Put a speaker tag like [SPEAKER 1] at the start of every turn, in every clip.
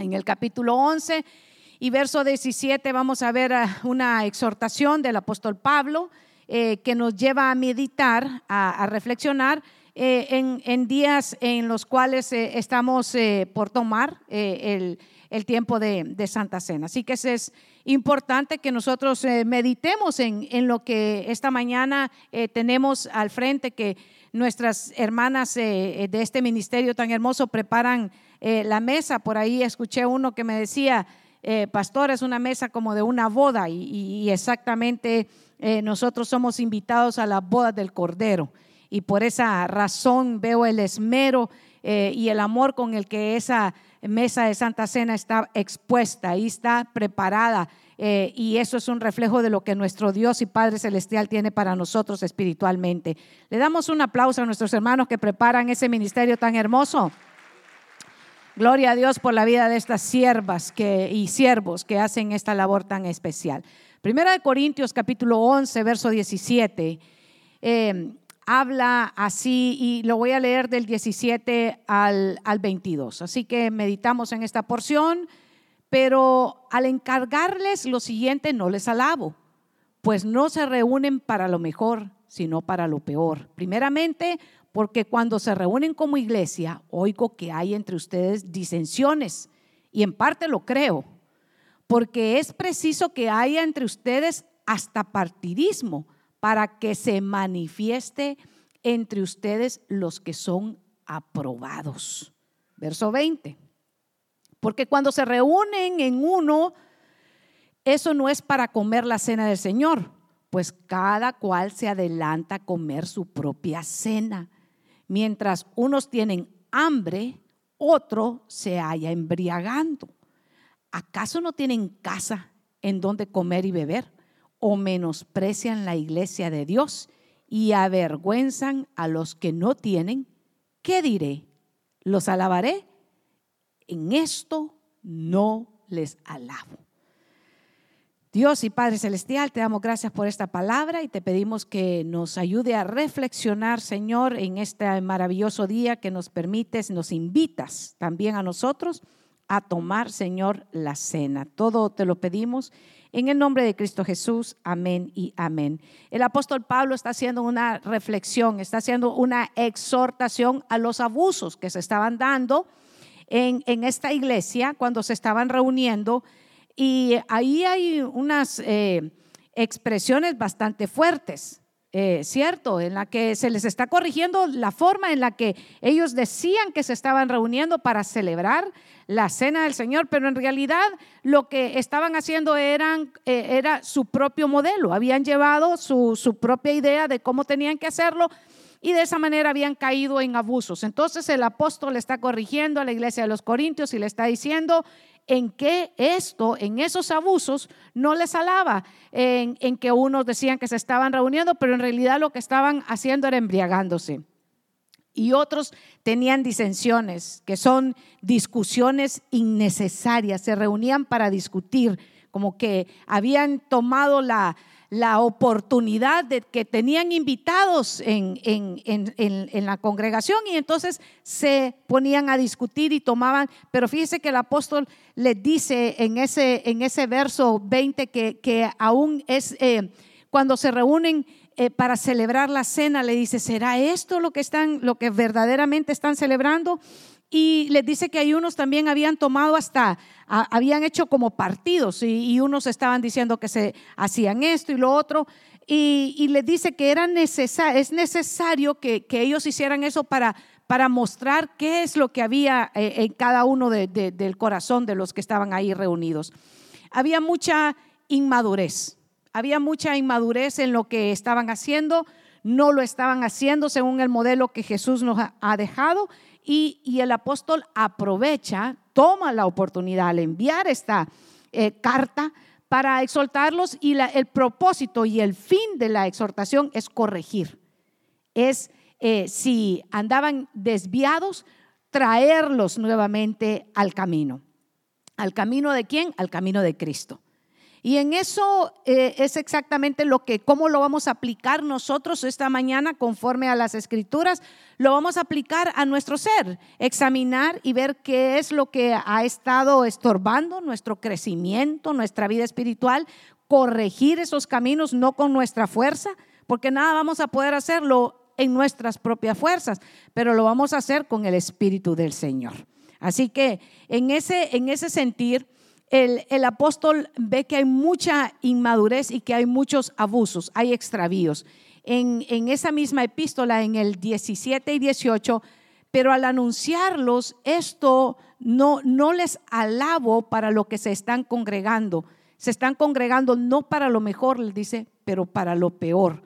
[SPEAKER 1] En el capítulo 11 y verso 17 vamos a ver ah, una exhortación del apóstol Pablo eh, que nos lleva a meditar, a, reflexionar eh, en, días en los cuales eh, estamos por tomar el, tiempo de, Santa Cena. Así que es importante que nosotros meditemos en, en, lo que esta mañana tenemos al frente, que nuestras hermanas de este ministerio tan hermoso preparan la mesa. Por ahí escuché uno que me decía, pastor, es una mesa como de una boda y exactamente eh, nosotros somos invitados a la boda del Cordero y por esa razón veo el esmero eh, y el amor con el que esa mesa de Santa Cena está expuesta y está preparada. Eh, y eso es un reflejo de lo que nuestro Dios y Padre Celestial tiene para nosotros espiritualmente. Le damos un aplauso a nuestros hermanos que preparan ese ministerio tan hermoso. Gloria a Dios por la vida de estas siervas y siervos que hacen esta labor tan especial. Primera de Corintios capítulo 11, verso 17, eh, habla así y lo voy a leer del 17 al, al 22. Así que meditamos en esta porción, pero al encargarles lo siguiente no les alabo, pues no se reúnen para lo mejor, sino para lo peor. Primeramente, porque cuando se reúnen como iglesia, oigo que hay entre ustedes disensiones y en parte lo creo porque es preciso que haya entre ustedes hasta partidismo para que se manifieste entre ustedes los que son aprobados. Verso 20. Porque cuando se reúnen en uno, eso no es para comer la cena del Señor, pues cada cual se adelanta a comer su propia cena. Mientras unos tienen hambre, otro se halla embriagando. ¿acaso no tienen casa en donde comer y beber? ¿O menosprecian la iglesia de Dios y avergüenzan a los que no tienen? ¿Qué diré? ¿Los alabaré? En esto no les alabo. Dios y Padre Celestial, te damos gracias por esta palabra y te pedimos que nos ayude a reflexionar, Señor, en este maravilloso día que nos permites, nos invitas también a nosotros a tomar, Señor, la cena. Todo te lo pedimos en el nombre de Cristo Jesús. Amén y amén. El apóstol Pablo está haciendo una reflexión, está haciendo una exhortación a los abusos que se estaban dando en, esta iglesia cuando se estaban reuniendo. Y ahí hay unas eh, expresiones bastante fuertes. Eh, cierto, en la que se les está corrigiendo la forma en la que ellos decían que se estaban reuniendo para celebrar la cena del Señor, pero en realidad lo que estaban haciendo eh, era su propio modelo, habían llevado su propia idea de cómo tenían que hacerlo y de esa manera habían caído en abusos. Entonces el apóstol está corrigiendo a la iglesia de los Corintios y le está diciendo, en que esto, en esos abusos, no les alaba, en, en que unos decían que se estaban reuniendo, pero en realidad lo que estaban haciendo era embriagándose. Y otros tenían disensiones, que son discusiones innecesarias, se reunían para discutir, como que habían tomado la, la oportunidad de que tenían invitados en, la congregación y entonces se ponían a discutir y tomaban, pero fíjese que el apóstol les dice en ese, en ese verso 20 que, que aún es eh, cuando se reúnen eh, para celebrar la cena, le dice, ¿será esto lo que están, lo que verdaderamente están celebrando? Y les dice que hay unos también habían tomado hasta, habían hecho como partidos y, unos estaban diciendo que se hacían esto y lo otro. Y, les dice que era necesario, es necesario que, ellos hicieran eso para, para mostrar qué es lo que había eh, en cada uno del corazón de los que estaban ahí reunidos. Había mucha inmadurez, había mucha inmadurez en lo que estaban haciendo, no lo estaban haciendo según el modelo que Jesús nos ha dejado y, el apóstol aprovecha, toma la oportunidad al enviar esta eh, carta para exhortarlos y el propósito y el fin de la exhortación es corregir. Es eh, si andaban desviados, traerlos nuevamente al camino. ¿Al camino de quién? Al camino de Cristo. Y en eso eh, es exactamente lo que, cómo lo vamos a aplicar nosotros esta mañana conforme a las escrituras, lo vamos a aplicar a nuestro ser, examinar y ver qué es lo que ha estado estorbando nuestro crecimiento, nuestra vida espiritual, corregir esos caminos no con nuestra fuerza, porque nada vamos a poder hacerlo en nuestras propias fuerzas, pero lo vamos a hacer con el Espíritu del Señor. Así que en ese, en ese sentir, el, apóstol ve que hay mucha inmadurez y que hay muchos abusos, hay extravíos. En, esa misma epístola, en el 17 y 18, pero al anunciarlos, esto no, les alabo para lo que se están congregando. Se están congregando no para lo mejor, les dice, pero para lo peor.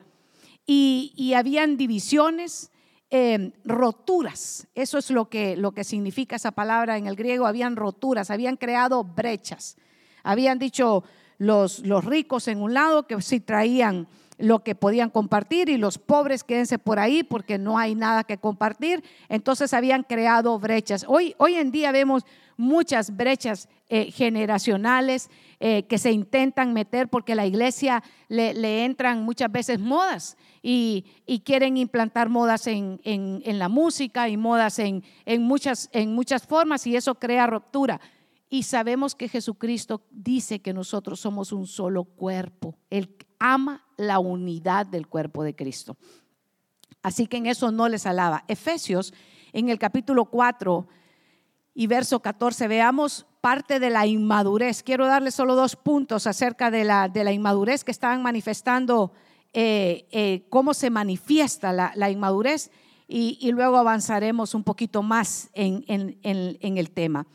[SPEAKER 1] Y habían divisiones, Em, roturas. Eso es lo que, lo que significa esa palabra en el griego. Habían roturas, habían creado brechas. Habían dicho los, los ricos en un lado que sí traían lo que podían compartir y los pobres quédense por ahí porque no hay nada que compartir. Entonces habían creado brechas. Hoy, hoy en día vemos muchas brechas eh, generacionales eh, que se intentan meter porque la iglesia le, entran muchas veces modas y, quieren implantar modas en, la música y modas en, muchas, en muchas formas y eso crea ruptura. Y sabemos que Jesucristo dice que nosotros somos un solo cuerpo. Él ama la unidad del cuerpo de Cristo. Así que en eso no les alaba. Efesios, en el capítulo 4 y verso 14, veamos parte de la inmadurez. Quiero darles solo dos puntos acerca de la, de la inmadurez que estaban manifestando, eh, eh, cómo se manifiesta la, inmadurez y, luego avanzaremos un poquito más en, en el tema.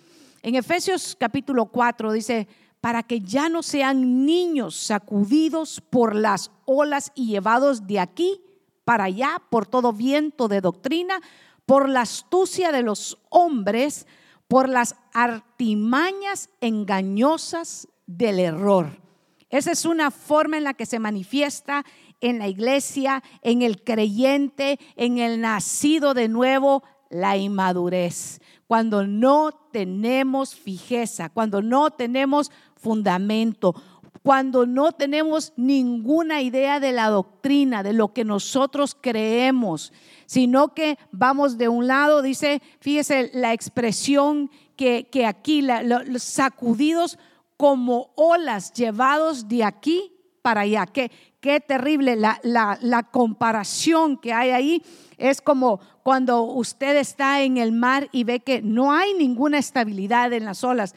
[SPEAKER 1] En Efesios capítulo 4 dice, para que ya no sean niños sacudidos por las olas y llevados de aquí para allá por todo viento de doctrina, por la astucia de los hombres, por las artimañas engañosas del error. Esa es una forma en la que se manifiesta en la iglesia, en el creyente, en el nacido de nuevo, la inmadurez. Cuando no tenemos fijeza, cuando no tenemos fundamento, cuando no tenemos ninguna idea de la doctrina, de lo que nosotros creemos, sino que vamos de un lado, dice, fíjese la expresión que, aquí, los sacudidos como olas llevados de aquí para allá. Qué, qué terrible la, la comparación que hay ahí. Es como cuando usted está en el mar y ve que no hay ninguna estabilidad en las olas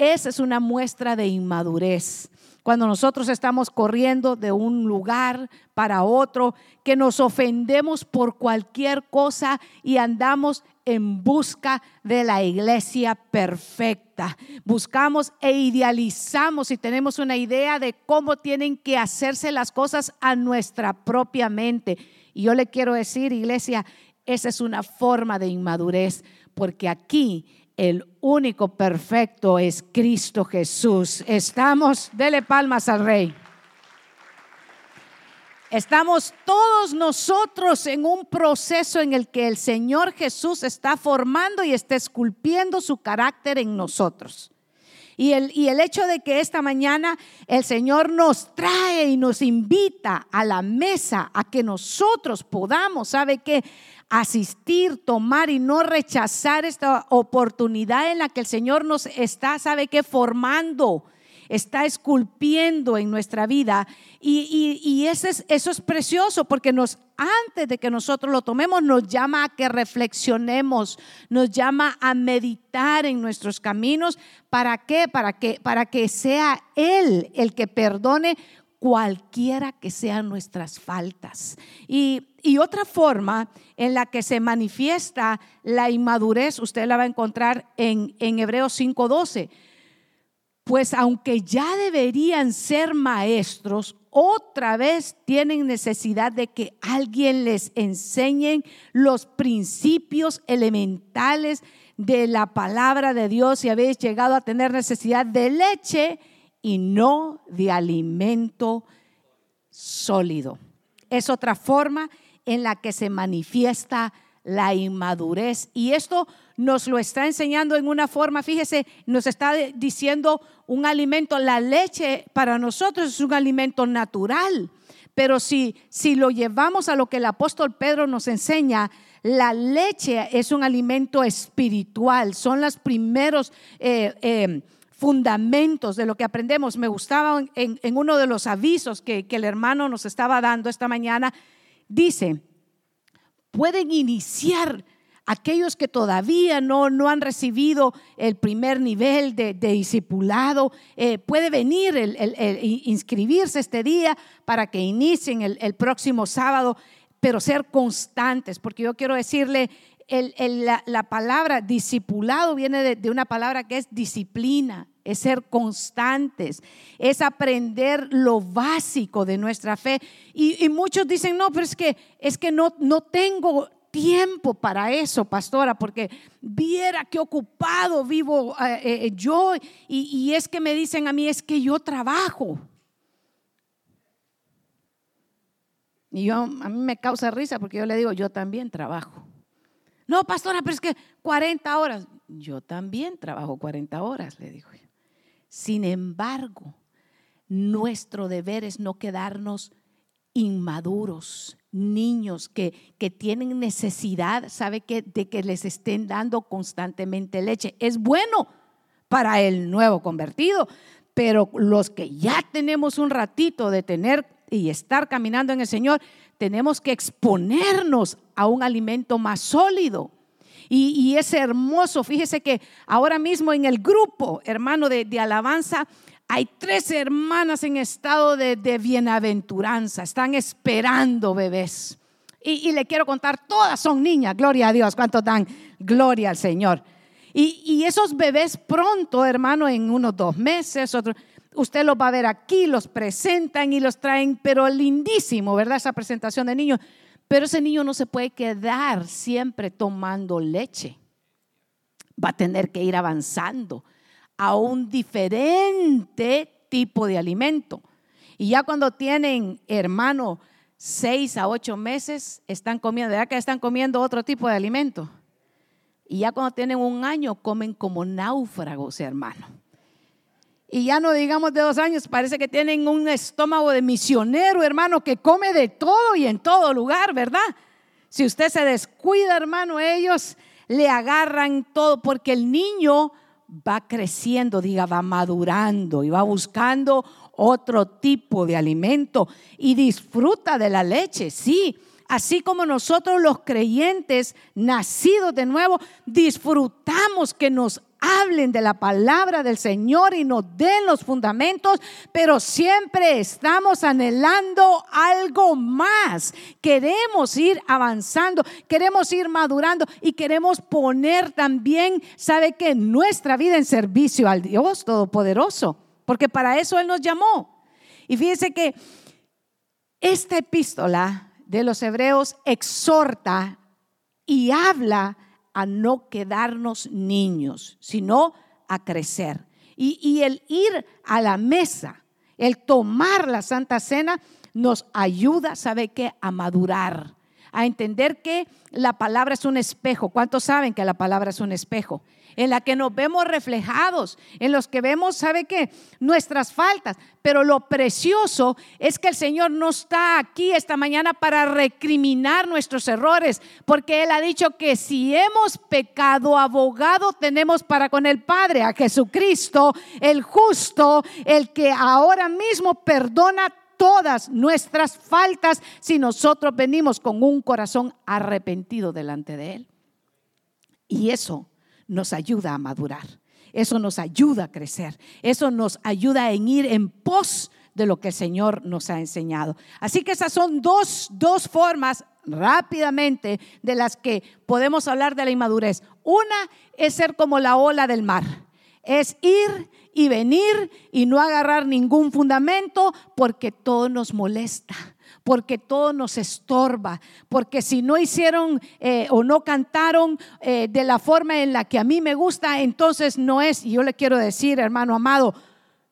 [SPEAKER 1] esa es una muestra de inmadurez. Cuando nosotros estamos corriendo de un lugar para otro, que nos ofendemos por cualquier cosa y andamos en busca de la iglesia perfecta. Buscamos e idealizamos y tenemos una idea de cómo tienen que hacerse las cosas a nuestra propia mente. Y yo le quiero decir, iglesia, esa es una forma de inmadurez, porque aquí el único perfecto es Cristo Jesús. Estamos, dele palmas al Rey. Estamos todos nosotros en un proceso en el que el Señor Jesús está formando y está esculpiendo su carácter en nosotros. Y el, y el hecho de que esta mañana el Señor nos trae y nos invita a la mesa a que nosotros podamos, ¿sabe qué? Asistir, tomar y no rechazar esta oportunidad en la que el Señor nos está, ¿sabe qué? Formando, está esculpiendo en nuestra vida. Y, eso, es, eso es precioso porque nos, antes de que nosotros lo tomemos, nos llama a que reflexionemos, nos llama a meditar en nuestros caminos. ¿Para qué? Para que, para que sea Él el que perdone cualquiera que sean nuestras faltas. Y, otra forma en la que se manifiesta la inmadurez, usted la va a encontrar en, en Hebreos 5:12. Pues aunque ya deberían ser maestros, otra vez tienen necesidad de que alguien les enseñe los principios elementales de la palabra de Dios. Si habéis llegado a tener necesidad de leche, y no de alimento sólido. Es otra forma en la que se manifiesta la inmadurez. Y esto nos lo está enseñando en una forma, fíjese, nos está diciendo un alimento, la leche para nosotros es un alimento natural, pero si, si lo llevamos a lo que el apóstol Pedro nos enseña, la leche es un alimento espiritual, son los primeros... Eh, eh, fundamentos de lo que aprendemos. Me gustaba en, uno de los avisos que, el hermano nos estaba dando esta mañana, dice, pueden iniciar aquellos que todavía no, no han recibido el primer nivel de, discipulado, eh, puede venir, el, inscribirse este día para que inicien el, próximo sábado, pero ser constantes, porque yo quiero decirle, la, palabra discipulado viene de, una palabra que es disciplina, es ser constantes, es aprender lo básico de nuestra fe. Y, muchos dicen, no, pero es que, es que no, no tengo tiempo para eso, pastora, porque viera qué ocupado vivo eh, eh, yo. Y, es que me dicen a mí, es que yo trabajo. Y yo, a mí me causa risa porque yo le digo, yo también trabajo. No, pastora, pero es que 40 horas. Yo también trabajo 40 horas, le digo. Sin embargo, nuestro deber es no quedarnos inmaduros, niños que, que tienen necesidad, ¿sabe que De que les estén dando constantemente leche. Es bueno para el nuevo convertido, pero los que ya tenemos un ratito de tener y estar caminando en el Señor, tenemos que exponernos a un alimento más sólido. Y, es hermoso, fíjese que ahora mismo en el grupo, hermano, de, alabanza, hay tres hermanas en estado de, bienaventuranza, están esperando bebés. Y, le quiero contar, todas son niñas, gloria a Dios, ¿cuánto dan? Gloria al Señor. Y, y esos bebés pronto, hermano, en unos dos meses, otro, usted los va a ver aquí, los presentan y los traen, pero lindísimo, ¿verdad? Esa presentación de niños. Pero ese niño no se puede quedar siempre tomando leche. Va a tener que ir avanzando a un diferente tipo de alimento. Y ya cuando tienen, hermano, seis a ocho meses, están comiendo, ¿verdad que están comiendo otro tipo de alimento? Y ya cuando tienen un año, comen como náufragos, hermano. Y ya no digamos de dos años, parece que tienen un estómago de misionero, hermano, que come de todo y en todo lugar, ¿verdad? Si usted se descuida, hermano, ellos le agarran todo porque el niño va creciendo, diga, va madurando y va buscando otro tipo de alimento y disfruta de la leche, sí. Así como nosotros los creyentes nacidos de nuevo disfrutamos que nos hablen de la palabra del Señor y nos den los fundamentos, pero siempre estamos anhelando algo más. Queremos ir avanzando, queremos ir madurando y queremos poner también, ¿sabe qué? Nuestra vida en servicio al Dios Todopoderoso, porque para eso Él nos llamó. Y fíjense que esta epístola de los hebreos exhorta y habla a no quedarnos niños, sino a crecer. Y, el ir a la mesa, el tomar la Santa Cena, nos ayuda, ¿sabe qué? A madurar, a entender que la palabra es un espejo. ¿Cuántos saben que la palabra es un espejo? En la que nos vemos reflejados, en los que vemos, ¿sabe qué? Nuestras faltas. Pero lo precioso es que el Señor no está aquí esta mañana para recriminar nuestros errores, porque Él ha dicho que si hemos pecado, abogado tenemos para con el Padre, a Jesucristo, el justo, el que ahora mismo perdona todas nuestras faltas si nosotros venimos con un corazón arrepentido delante de Él. Y eso nos ayuda a madurar. Eso nos ayuda a crecer. Eso nos ayuda en ir en pos de lo que el Señor nos ha enseñado. Así que esas son dos, dos formas rápidamente de las que podemos hablar de la inmadurez. Una es ser como la ola del mar. Es ir y venir y no agarrar ningún fundamento porque todo nos molesta porque todo nos estorba, porque si no hicieron eh, o no cantaron eh, de la forma en la que a mí me gusta, entonces no es. Y yo le quiero decir, hermano amado,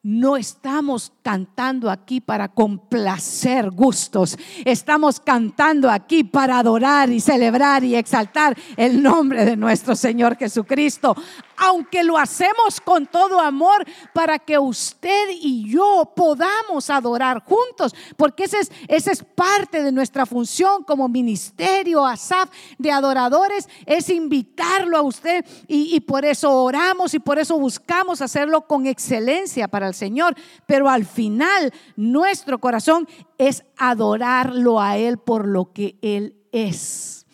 [SPEAKER 1] no estamos cantando aquí para complacer gustos, estamos cantando aquí para adorar y celebrar y exaltar el nombre de nuestro Señor Jesucristo aunque lo hacemos con todo amor para que usted y yo podamos adorar juntos, porque esa es, parte de nuestra función como ministerio ASAF de adoradores, es invitarlo a usted y por eso oramos y por eso buscamos hacerlo con excelencia para el Señor, pero al final nuestro corazón es adorarlo a Él por lo que Él es.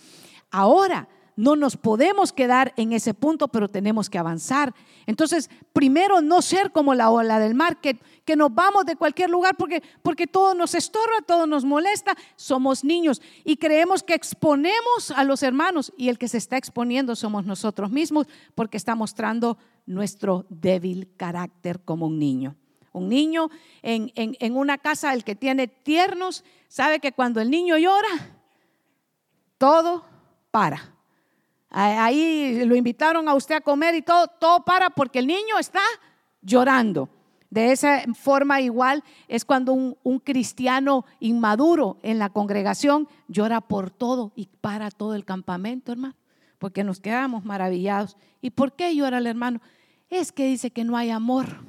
[SPEAKER 1] Ahora, no nos podemos quedar en ese punto, pero tenemos que avanzar. Entonces, primero no ser como la ola del mar, que, nos vamos de cualquier lugar porque, porque todo nos estorba, todo nos molesta. Somos niños y creemos que exponemos a los hermanos y el que se está exponiendo somos nosotros mismos porque está mostrando nuestro débil carácter como un niño. Un niño en, en una casa, el que tiene tiernos, sabe que cuando el niño llora, todo para Ahí lo invitaron a usted a comer y todo, todo para porque el niño está llorando. De esa forma igual es cuando un, un, cristiano inmaduro en la congregación llora por todo y para todo el campamento, hermano, porque nos quedamos maravillados. ¿Y por qué llora el hermano? Es que dice que no hay amor.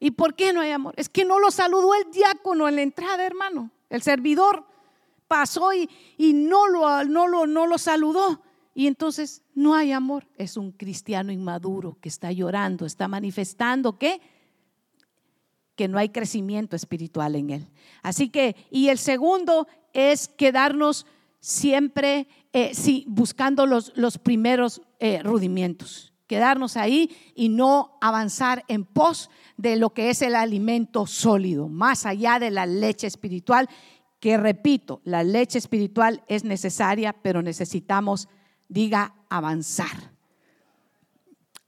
[SPEAKER 1] ¿Y por qué no hay amor? Es que no lo saludó el diácono en la entrada, hermano, el servidor pasó y, no, lo, no, lo, no lo saludó. Y entonces no hay amor. Es un cristiano inmaduro que está llorando, está manifestando que, que no hay crecimiento espiritual en él. Así que, y el segundo es quedarnos siempre eh, sí, buscando los, los primeros eh, rudimientos. Quedarnos ahí y no avanzar en pos de lo que es el alimento sólido, más allá de la leche espiritual que repito, la leche espiritual es necesaria, pero necesitamos, diga, avanzar.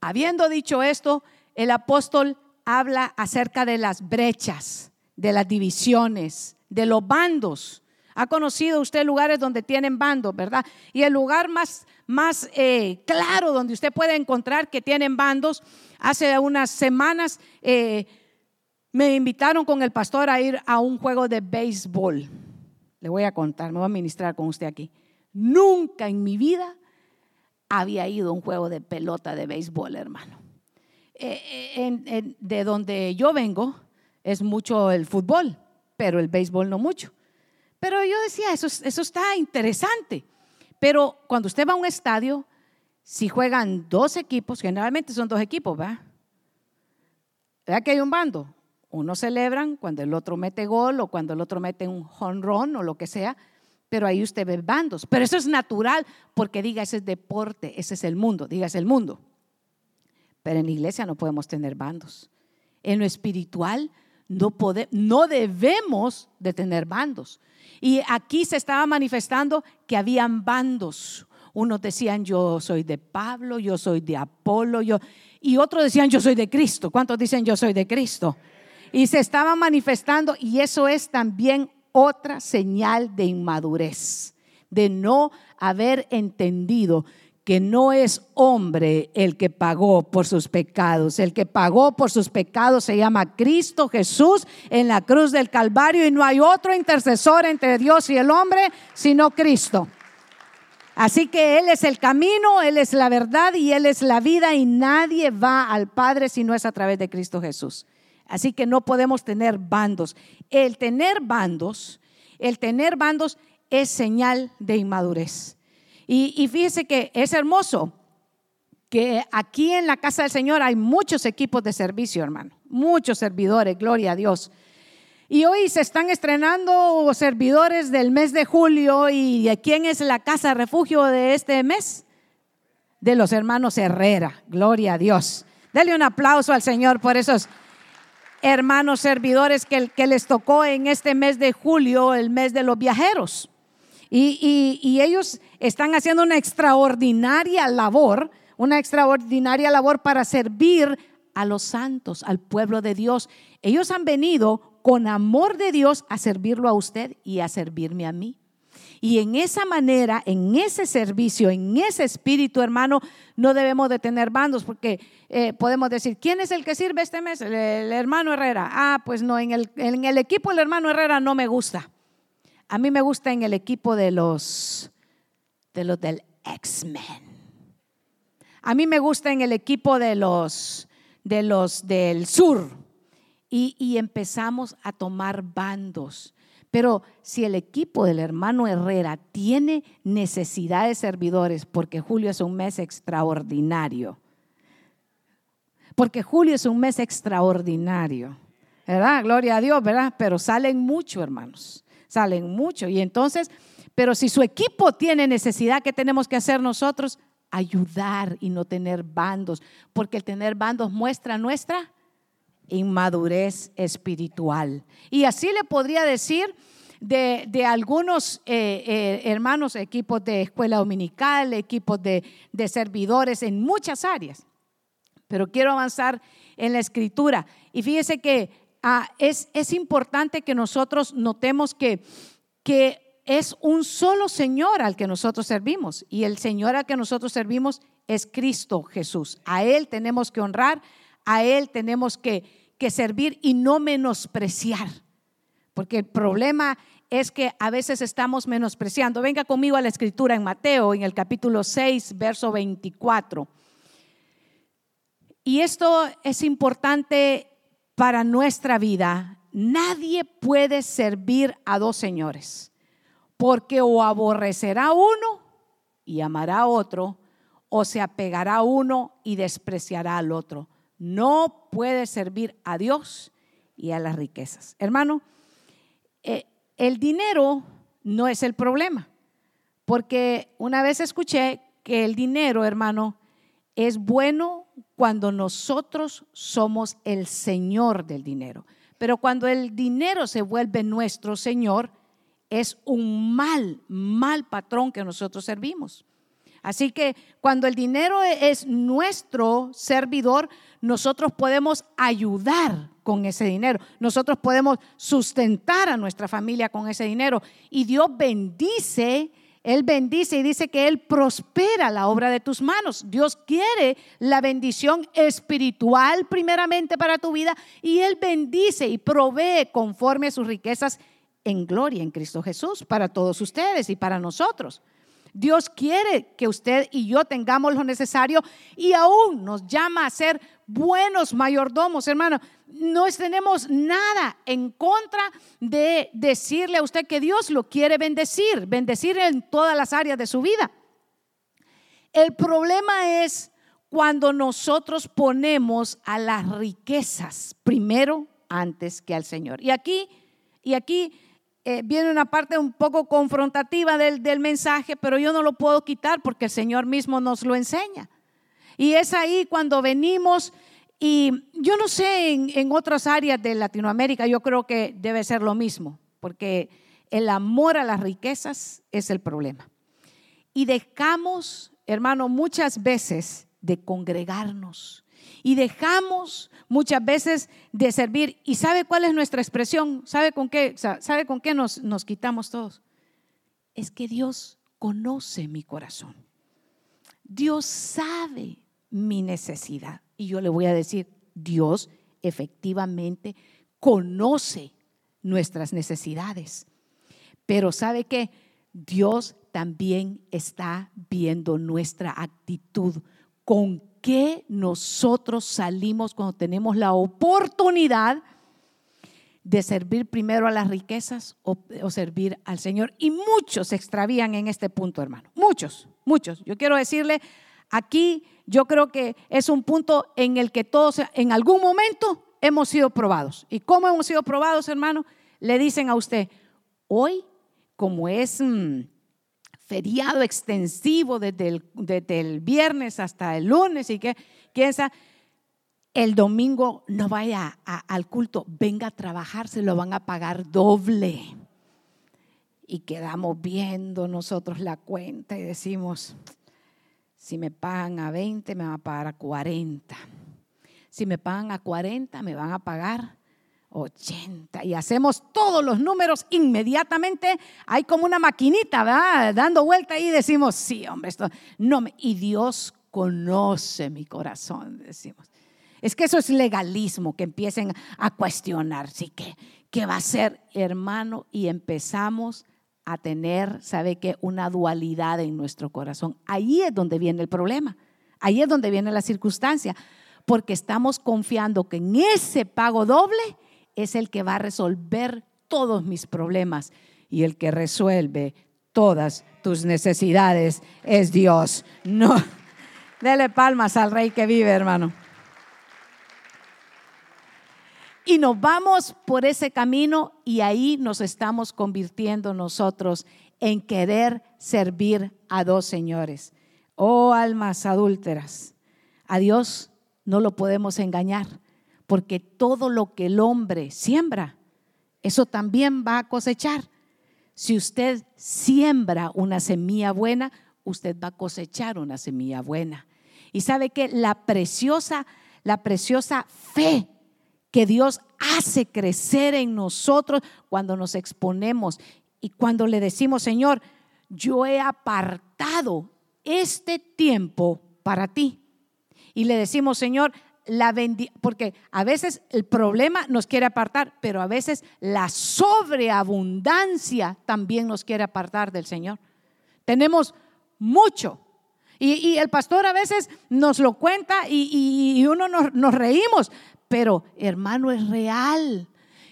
[SPEAKER 1] Habiendo dicho esto, el apóstol habla acerca de las brechas, de las divisiones, de los bandos. Ha conocido usted lugares donde tienen bandos, ¿verdad? Y el lugar más, más eh, claro donde usted puede encontrar que tienen bandos, hace unas semanas eh, me invitaron con el pastor a ir a un juego de béisbol. Le voy a contar, me voy a ministrar con usted aquí. Nunca en mi vida había ido a un juego de pelota de béisbol, hermano. Eh, eh, de donde yo vengo es mucho el fútbol, pero el béisbol no mucho. Pero yo decía, eso, eso está interesante. Pero cuando usted va a un estadio, si juegan dos equipos, generalmente son dos equipos, ¿verdad? ¿Verdad que hay un bando? Uno celebran cuando el otro mete gol o cuando el otro mete un honrón o lo que sea, pero ahí usted ve bandos. Pero eso es natural porque diga, ese es deporte, ese es el mundo, diga, el mundo. Pero en la iglesia no podemos tener bandos. En lo espiritual no, no debemos de tener bandos. Y aquí se estaba manifestando que habían bandos. Unos decían, yo soy de Pablo, yo soy de Apolo, yo... Y otros decían, yo soy de Cristo. ¿Cuántos dicen, yo soy de Cristo? Y se estaba manifestando y eso es también otra señal de inmadurez, de no haber entendido que no es hombre el que pagó por sus pecados. El que pagó por sus pecados se llama Cristo Jesús en la cruz del Calvario y no hay otro intercesor entre Dios y el hombre sino Cristo. Así que Él es el camino, Él es la verdad y Él es la vida y nadie va al Padre si no es a través de Cristo Jesús. Así que no podemos tener bandos. El tener bandos, el tener bandos es señal de inmadurez. Y, fíjese que es hermoso que aquí en la casa del Señor hay muchos equipos de servicio, hermano, muchos servidores, gloria a Dios. Y hoy se están estrenando servidores del mes de julio. ¿Y quién es la casa refugio de este mes? De los hermanos Herrera, gloria a Dios. Dele un aplauso al Señor por esos hermanos servidores que, les tocó en este mes de julio, el mes de los viajeros. Y, y, ellos están haciendo una extraordinaria labor, una extraordinaria labor para servir a los santos, al pueblo de Dios. Ellos han venido con amor de Dios a servirlo a usted y a servirme a mí. Y en esa manera, en ese servicio, en ese espíritu, hermano, no debemos de tener bandos, porque eh, podemos decir, ¿quién es el que sirve este mes? El, hermano Herrera. Ah, pues no, en el, en el equipo del hermano Herrera no me gusta. A mí me gusta en el equipo de los, de los del X-Men. A mí me gusta en el equipo de los, de los del sur. Y, y empezamos a tomar bandos. Pero si el equipo del hermano Herrera tiene necesidad de servidores, porque julio es un mes extraordinario, porque julio es un mes extraordinario, ¿verdad? Gloria a Dios, ¿verdad? Pero salen mucho, hermanos, salen mucho. Y entonces, pero si su equipo tiene necesidad, ¿qué tenemos que hacer nosotros? Ayudar y no tener bandos, porque el tener bandos muestra nuestra inmadurez espiritual. Y así le podría decir de, algunos eh, eh, hermanos, equipos de escuela dominical, equipos de, servidores en muchas áreas. Pero quiero avanzar en la escritura. Y fíjese que ah, es, es, importante que nosotros notemos que, que es un solo Señor al que nosotros servimos. Y el Señor al que nosotros servimos es Cristo Jesús. A Él tenemos que honrar, a Él tenemos que que servir y no menospreciar. Porque el problema es que a veces estamos menospreciando. Venga conmigo a la escritura en Mateo, en el capítulo 6, verso 24. Y esto es importante para nuestra vida. Nadie puede servir a dos señores, porque o aborrecerá uno y amará a otro, o se apegará a uno y despreciará al otro no puede servir a Dios y a las riquezas. Hermano, eh, el dinero no es el problema, porque una vez escuché que el dinero, hermano, es bueno cuando nosotros somos el Señor del dinero. Pero cuando el dinero se vuelve nuestro Señor, es un mal, mal patrón que nosotros servimos. Así que cuando el dinero es nuestro servidor, nosotros podemos ayudar con ese dinero. Nosotros podemos sustentar a nuestra familia con ese dinero. Y Dios bendice, Él bendice y dice que Él prospera la obra de tus manos. Dios quiere la bendición espiritual primeramente para tu vida y Él bendice y provee conforme a sus riquezas en gloria en Cristo Jesús para todos ustedes y para nosotros. Dios quiere que usted y yo tengamos lo necesario y aún nos llama a ser buenos mayordomos, hermano. No tenemos nada en contra de decirle a usted que Dios lo quiere bendecir, bendecir en todas las áreas de su vida. El problema es cuando nosotros ponemos a las riquezas primero antes que al Señor. Y aquí, y aquí eh, viene una parte un poco confrontativa del, del mensaje, pero yo no lo puedo quitar porque el Señor mismo nos lo enseña. Y es ahí cuando venimos y yo no sé en, en, otras áreas de Latinoamérica, yo creo que debe ser lo mismo, porque el amor a las riquezas es el problema. Y dejamos, hermano, muchas veces de congregarnos, y dejamos muchas veces de servir. ¿Y sabe cuál es nuestra expresión? ¿Sabe con qué, sabe con qué nos, nos quitamos todos? Es que Dios conoce mi corazón. Dios sabe mi necesidad. Y yo le voy a decir, Dios efectivamente conoce nuestras necesidades. Pero ¿sabe qué? Dios también está viendo nuestra actitud, con qué nosotros salimos cuando tenemos la oportunidad de servir primero a las riquezas o, servir al Señor. Y muchos se extravían en este punto, hermano. Muchos, muchos. Yo quiero decirle, aquí yo creo que es un punto en el que todos en algún momento hemos sido probados. ¿Y cómo hemos sido probados, hermano? Le dicen a usted, hoy, como es... Mm, feriado extensivo desde el, viernes hasta el lunes y que piensa, el domingo no vaya al culto, venga a trabajar, se lo van a pagar doble. Y quedamos viendo nosotros la cuenta y decimos, si me pagan a 20, me van a pagar a 40. Si me pagan a 40, me van a pagar 80 y hacemos todos los números inmediatamente, hay como una maquinita, ¿verdad? Dando vuelta ahí decimos, sí, hombre, esto no me... Y Dios conoce mi corazón, decimos. Es que eso es legalismo, que empiecen a cuestionar, sí, que ¿qué va a ser, hermano? Y empezamos a tener, ¿sabe qué? Una dualidad en nuestro corazón. Ahí es donde viene el problema, ahí es donde viene la circunstancia, porque estamos confiando que en ese pago doble es el que va a resolver todos mis problemas y el que resuelve todas tus necesidades es Dios. No, dele palmas al rey que vive, hermano. Y nos vamos por ese camino y ahí nos estamos convirtiendo nosotros en querer servir a dos señores. Oh almas adúlteras, a Dios no lo podemos engañar porque todo lo que el hombre siembra, eso también va a cosechar. Si usted siembra una semilla buena, usted va a cosechar una semilla buena. Y sabe que la preciosa, la preciosa fe que Dios hace crecer en nosotros cuando nos exponemos y cuando le decimos, Señor, yo he apartado este tiempo para ti. Y le decimos, Señor, la porque a veces el problema nos quiere apartar, pero a veces la sobreabundancia también nos quiere apartar del Señor. Tenemos mucho. Y, el pastor a veces nos lo cuenta y, uno nos, reímos, pero hermano es real.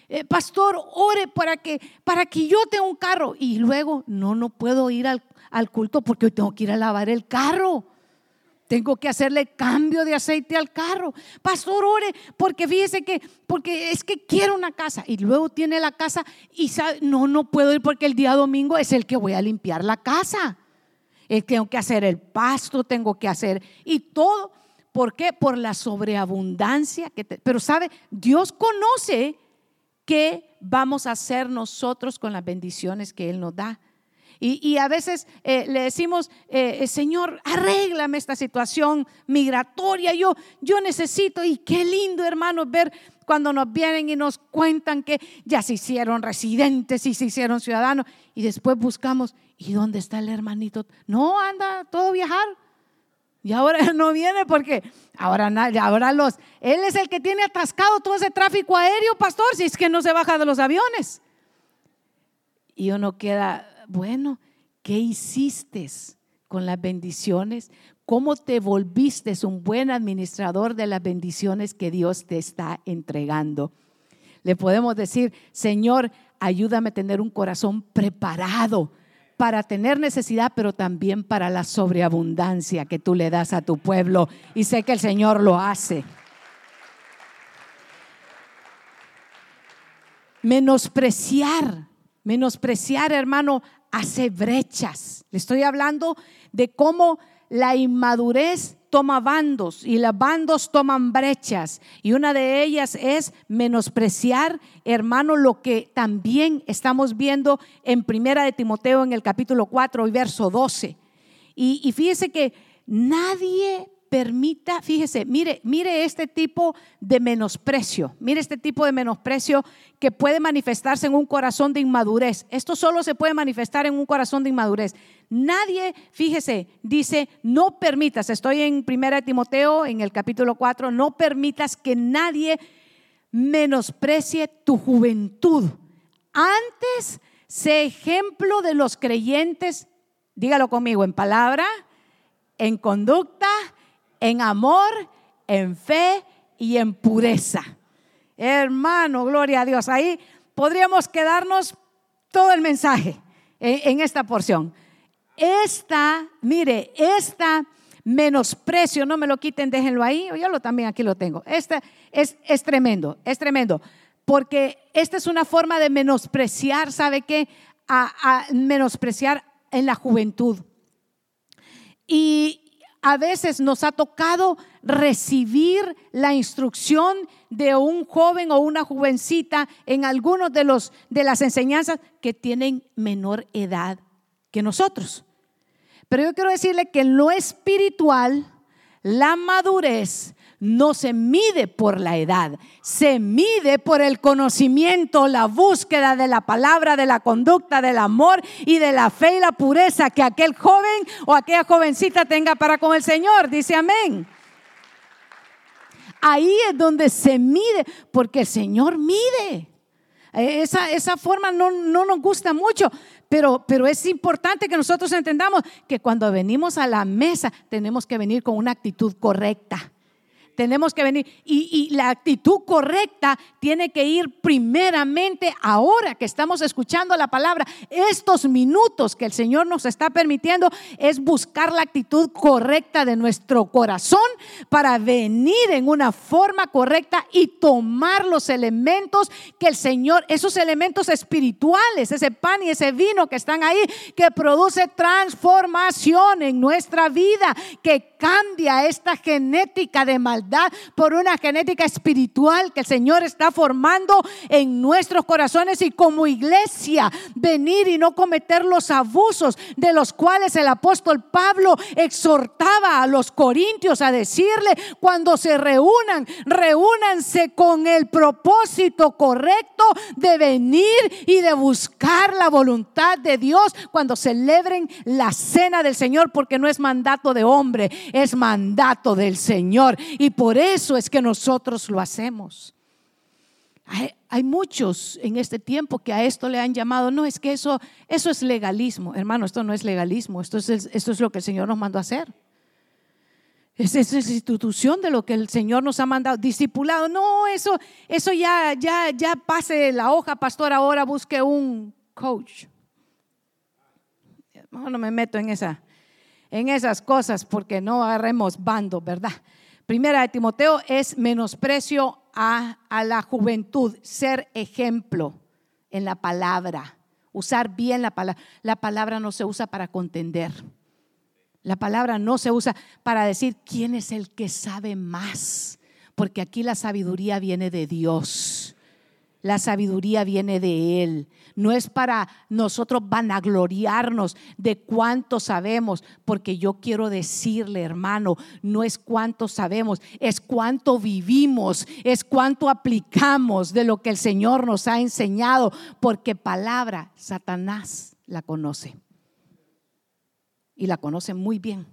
[SPEAKER 1] Eh, pastor, ore para que, para que yo tenga un carro. Y luego, no, no puedo ir al, al culto porque hoy tengo que ir a lavar el carro. Tengo que hacerle cambio de aceite al carro. Pastor, ore, porque fíjese que, porque es que quiero una casa. Y luego tiene la casa y sabe, no, no puedo ir porque el día domingo es el que voy a limpiar la casa. Eh, tengo que hacer el pasto, tengo que hacer y todo. ¿Por qué? Por la sobreabundancia que Pero sabe, Dios conoce qué vamos a hacer nosotros con las bendiciones que Él nos da. Y, a veces eh, le decimos, eh, eh, Señor, arréglame esta situación migratoria, yo, yo necesito, y qué lindo hermano ver cuando nos vienen y nos cuentan que ya se hicieron residentes y se hicieron ciudadanos, y después buscamos, ¿y dónde está el hermanito? No, anda todo viajar. Y ahora no viene porque ahora, ahora los, él es el que tiene atascado todo ese tráfico aéreo, pastor, si es que no se baja de los aviones. Y uno queda, bueno, ¿qué hiciste con las bendiciones? ¿Cómo te volviste un buen administrador de las bendiciones que Dios te está entregando? Le podemos decir, Señor, ayúdame a tener un corazón preparado para tener necesidad, pero también para la sobreabundancia que tú le das a tu pueblo. Y sé que el Señor lo hace. Menospreciar, menospreciar, hermano, hace brechas. Le estoy hablando de cómo la inmadurez toma bandos y los bandos toman brechas. Y una de ellas es menospreciar, hermano, lo que también estamos viendo en Primera de Timoteo en el capítulo 4 y verso 12. Y, y fíjese que nadie permita, fíjese, mire, mire este tipo de menosprecio, mire este tipo de menosprecio que puede manifestarse en un corazón de inmadurez. Esto solo se puede manifestar en un corazón de inmadurez. Nadie, fíjese, dice, no permitas, estoy en 1 Timoteo, en el capítulo 4, no permitas que nadie menosprecie tu juventud. Antes, sé ejemplo de los creyentes, dígalo conmigo, en palabra, en conducta, en amor, en fe y en pureza. Hermano, gloria a Dios. Ahí podríamos quedarnos todo el mensaje en, esta porción. Esta, mire, esta menosprecio, no me lo quiten, déjenlo ahí, yo lo también aquí lo tengo. Este es, es tremendo, es tremendo, porque esta es una forma de menospreciar, ¿sabe qué? A menospreciar en la juventud. Y, a veces nos ha tocado recibir la instrucción de un joven o una jovencita en algunos de los de las enseñanzas que tienen menor edad que nosotros. Pero yo quiero decirle que en lo espiritual, la madurez no se mide por la edad, se mide por el conocimiento, la búsqueda de la palabra, de la conducta, del amor y de la fe y la pureza que aquel joven o aquella jovencita tenga para con el Señor. Dice amén. Ahí es donde se mide, porque el Señor mide. Esa, esa forma no, no, nos gusta mucho, pero, pero es importante que nosotros entendamos que cuando venimos a la mesa tenemos que venir con una actitud correcta tenemos que venir. Y, la actitud correcta tiene que ir primeramente ahora que estamos escuchando la palabra. Estos minutos que el Señor nos está permitiendo es buscar la actitud correcta de nuestro corazón para venir en una forma correcta y tomar los elementos que el Señor, esos elementos espirituales, ese pan y ese vino que están ahí, que produce transformación en nuestra vida, que cambia esta genética de maldad por una genética espiritual que el Señor está formando en nuestros corazones y como iglesia venir y no cometer los abusos de los cuales el apóstol Pablo exhortaba a los corintios a decirle cuando se reúnan, reúnanse con el propósito correcto de venir y de buscar la voluntad de Dios cuando celebren la cena del Señor porque no es mandato de hombre, es mandato del Señor. Y por eso es que nosotros lo hacemos. Hay, muchos en este tiempo que a esto le han llamado, no es que eso, eso es legalismo. Hermano, esto no es legalismo, esto es, esto es lo que el Señor nos mandó a hacer. Es esa institución de lo que el Señor nos ha mandado, discipulado. No, eso, eso ya, ya, ya pase la hoja, pastor, ahora busque un coach. No me meto en, esa, en esas cosas porque no agarremos bando, ¿verdad? Primera de Timoteo es menosprecio a, la juventud, ser ejemplo en la palabra, usar bien la palabra. La palabra no se usa para contender. La palabra no se usa para decir quién es el que sabe más, porque aquí la sabiduría viene de Dios. La sabiduría viene de Él. No es para nosotros vanagloriarnos de cuánto sabemos, porque yo quiero decirle, hermano, no es cuánto sabemos, es cuánto vivimos, es cuánto aplicamos de lo que el Señor nos ha enseñado, porque palabra, Satanás la conoce. Y la conoce muy bien.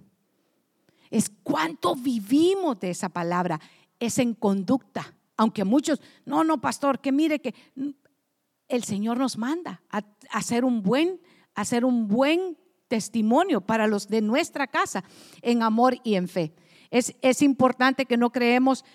[SPEAKER 1] Es cuánto vivimos de esa palabra, es en conducta aunque muchos, no, no, pastor, que mire que el Señor nos manda a, hacer un buen, hacer un buen testimonio para los de nuestra casa en amor y en fe. Es, es importante que no creemos,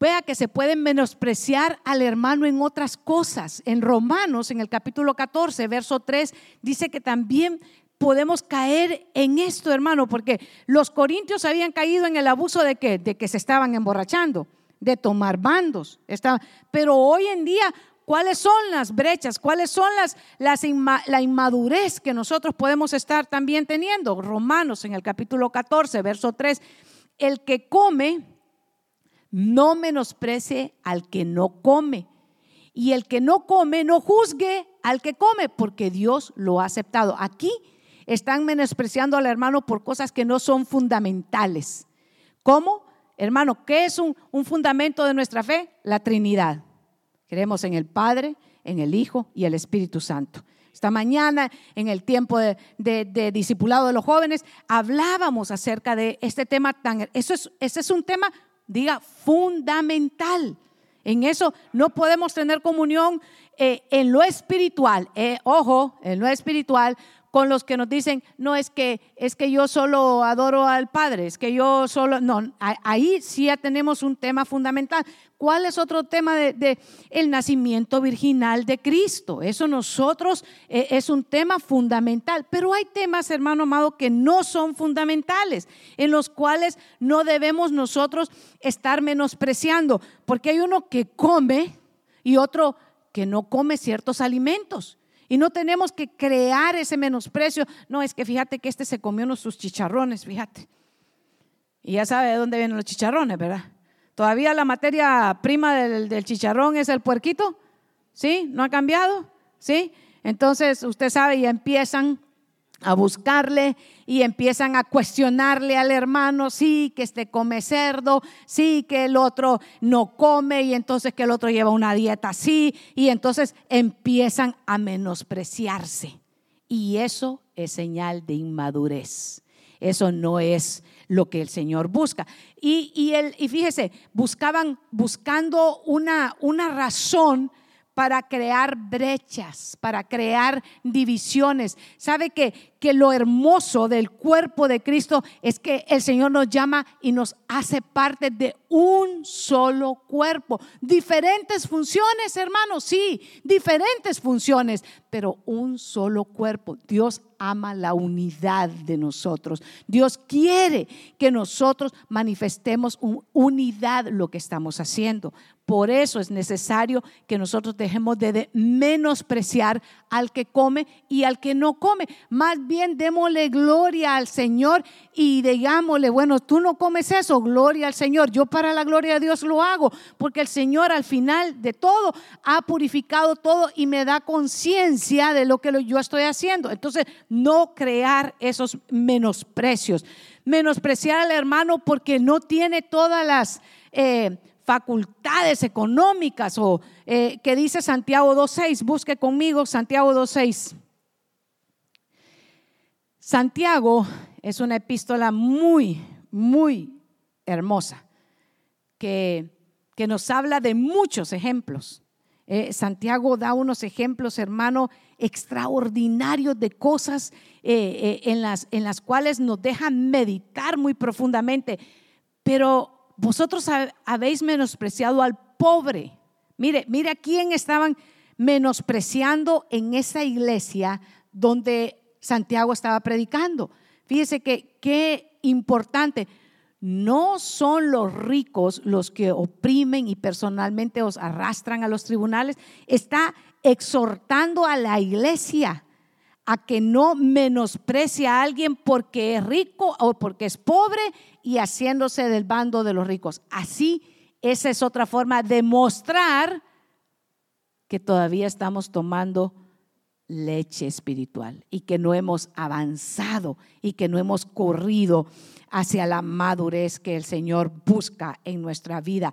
[SPEAKER 1] vea que se pueden menospreciar al hermano en otras cosas. En Romanos, en el capítulo 14, verso 3, dice que también podemos caer en esto, hermano, porque los corintios habían caído en el abuso de que, de que se estaban emborrachando de tomar bandos. Está, pero hoy en día, ¿cuáles son las brechas? ¿Cuáles son las, la inmadurez que nosotros podemos estar también teniendo? Romanos en el capítulo 14, verso 3, el que come, no menosprecie al que no come. Y el que no come, no juzgue al que come, porque Dios lo ha aceptado. Aquí están menospreciando al hermano por cosas que no son fundamentales. ¿Cómo? Hermano, ¿qué es un, fundamento de nuestra fe? La Trinidad. Creemos en el Padre, en el Hijo y el Espíritu Santo. Esta mañana, en el tiempo de, discipulado de los jóvenes, hablábamos acerca de este tema tan... Eso es, ese es un tema, diga, fundamental. En eso no podemos tener comunión eh, en lo espiritual. Eh, ojo, en lo espiritual, con los que nos dicen, no es que es que yo solo adoro al Padre, es que yo solo no, ahí sí ya tenemos un tema fundamental. ¿Cuál es otro tema de, el nacimiento virginal de Cristo? Eso nosotros eh, es un tema fundamental, pero hay temas, hermano amado, que no son fundamentales, en los cuales no debemos nosotros estar menospreciando, porque hay uno que come y otro que no come ciertos alimentos. Y no tenemos que crear ese menosprecio. No, es que fíjate que este se comió unos sus chicharrones, fíjate. Y ya sabe de dónde vienen los chicharrones, ¿verdad? Todavía la materia prima del, del chicharrón es el puerquito, ¿sí? ¿No ha cambiado? ¿Sí? Entonces, usted sabe, ya empiezan a buscarle y empiezan a cuestionarle al hermano, sí, que este come cerdo, sí, que el otro no come y entonces que el otro lleva una dieta así y entonces empiezan a menospreciarse. Y eso es señal de inmadurez. Eso no es lo que el Señor busca. Y, y, y fíjese, buscaban, buscando una, una razón para crear brechas, para crear divisiones. ¿Sabe que, que lo hermoso del cuerpo de Cristo es que el Señor nos llama y nos hace parte de un solo cuerpo? Diferentes funciones, hermanos, sí, diferentes funciones, pero un solo cuerpo. Dios ama la unidad de nosotros. Dios quiere que nosotros manifestemos unidad lo que estamos haciendo. Por eso es necesario que nosotros dejemos de menospreciar al que come y al que no come. Más bien démosle gloria al Señor y digámosle, bueno, tú no comes eso, gloria al Señor. Yo para la gloria de Dios lo hago, porque el Señor al final de todo ha purificado todo y me da conciencia de lo que yo estoy haciendo. Entonces, no crear esos menosprecios. Menospreciar al hermano porque no tiene todas las... Eh, facultades económicas o eh, que dice Santiago 2.6. Busque conmigo Santiago 2.6. Santiago es una epístola muy, muy hermosa que, que nos habla de muchos ejemplos. Eh, Santiago da unos ejemplos, hermano, extraordinarios de cosas eh, en, las, en las cuales nos dejan meditar muy profundamente. Pero vosotros habéis menospreciado al pobre. Mire, mire a quién estaban menospreciando en esa iglesia donde Santiago estaba predicando. Fíjese que qué importante. No son los ricos los que oprimen y personalmente os arrastran a los tribunales. Está exhortando a la iglesia a que no menosprecie a alguien porque es rico o porque es pobre y haciéndose del bando de los ricos. Así, esa es otra forma de mostrar que todavía estamos tomando leche espiritual y que no hemos avanzado y que no hemos corrido hacia la madurez que el Señor busca en nuestra vida.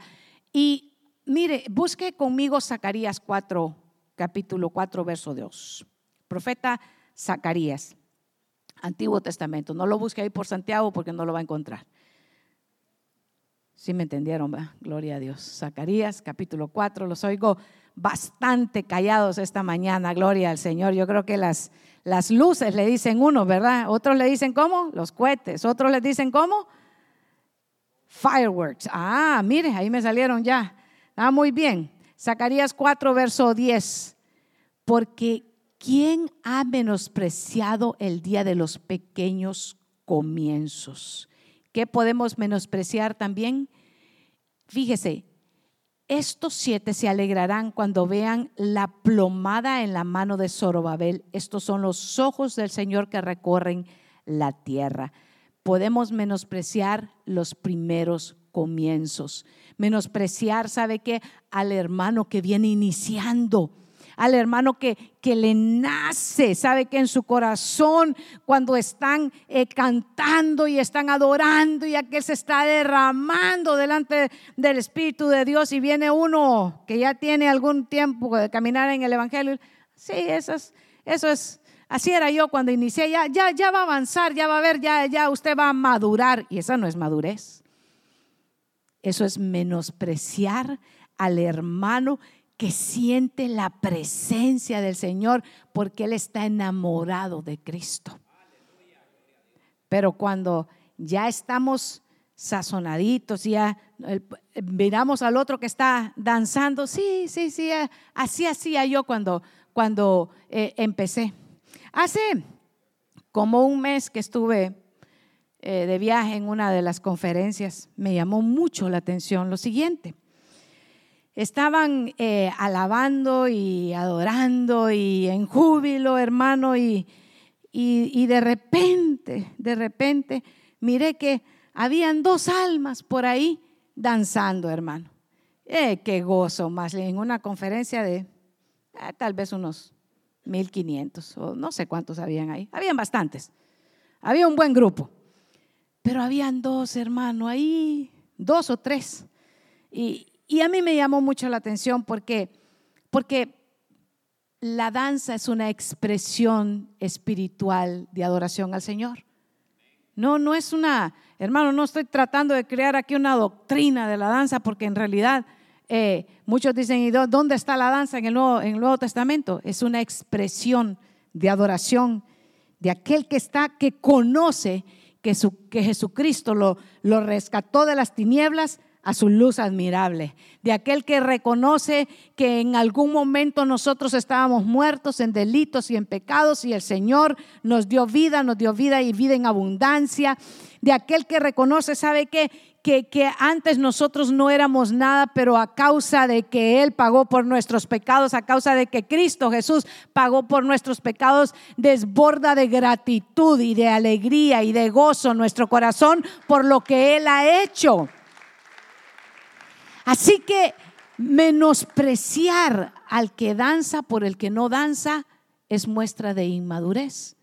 [SPEAKER 1] Y mire, busque conmigo Zacarías 4, capítulo 4, verso 2. Profeta Zacarías, Antiguo Testamento. No lo busque ahí por Santiago porque no lo va a encontrar. Sí me entendieron, ¿va? Gloria a Dios. Zacarías, capítulo 4, los oigo bastante callados esta mañana, gloria al Señor. Yo creo que las, las luces le dicen uno, ¿verdad? Otros le dicen cómo? Los cohetes. Otros le dicen cómo? Fireworks. Ah, mire, ahí me salieron ya. Ah, muy bien. Zacarías 4, verso 10. Porque ¿quién ha menospreciado el día de los pequeños comienzos? ¿Qué podemos menospreciar también? Fíjese, estos siete se alegrarán cuando vean la plomada en la mano de Zorobabel. Estos son los ojos del Señor que recorren la tierra. Podemos menospreciar los primeros comienzos. Menospreciar, ¿sabe qué? Al hermano que viene iniciando al hermano que, que le nace, sabe que en su corazón cuando están eh, cantando y están adorando y aquel se está derramando delante del Espíritu de Dios y viene uno que ya tiene algún tiempo de caminar en el Evangelio, sí, eso es, eso es Así era yo cuando inicié, ya, ya, ya va a avanzar, ya va a ver, ya, ya usted va a madurar. Y esa no es madurez. Eso es menospreciar al hermano que siente la presencia del Señor porque Él está enamorado de Cristo. Pero cuando ya estamos sazonaditos, ya miramos al otro que está danzando, sí, sí, sí, eh, así hacía yo cuando, cuando eh, empecé. Hace como un mes que estuve eh, de viaje en una de las conferencias, me llamó mucho la atención lo siguiente estaban eh, alabando y adorando y en júbilo, hermano, y, y, de repente, de repente, miré que habían dos almas por ahí danzando, hermano. Eh, qué gozo más en una conferencia de eh, tal vez unos 1500 o no sé cuántos habían ahí. Habían bastantes. Había un buen grupo. Pero habían dos, hermano, ahí, dos o tres. Y, y a mí me llamó mucho la atención porque, porque la danza es una expresión espiritual de adoración al Señor. No, no es una, hermano, no estoy tratando de crear aquí una doctrina de la danza porque en realidad eh, muchos dicen, ¿y dónde está la danza en el, Nuevo, en el Nuevo Testamento? Es una expresión de adoración de aquel que está, que conoce que, su, que Jesucristo lo, lo rescató de las tinieblas a su luz admirable, de aquel que reconoce que en algún momento nosotros estábamos muertos en delitos y en pecados y el Señor nos dio vida, nos dio vida y vida en abundancia, de aquel que reconoce, ¿sabe qué? Que, que, antes nosotros no éramos nada, pero a causa de que Él pagó por nuestros pecados, a causa de que Cristo Jesús pagó por nuestros pecados, desborda de gratitud y de alegría y de gozo nuestro corazón por lo que Él ha hecho. Así que menospreciar al que danza por el que no danza es muestra de inmadurez.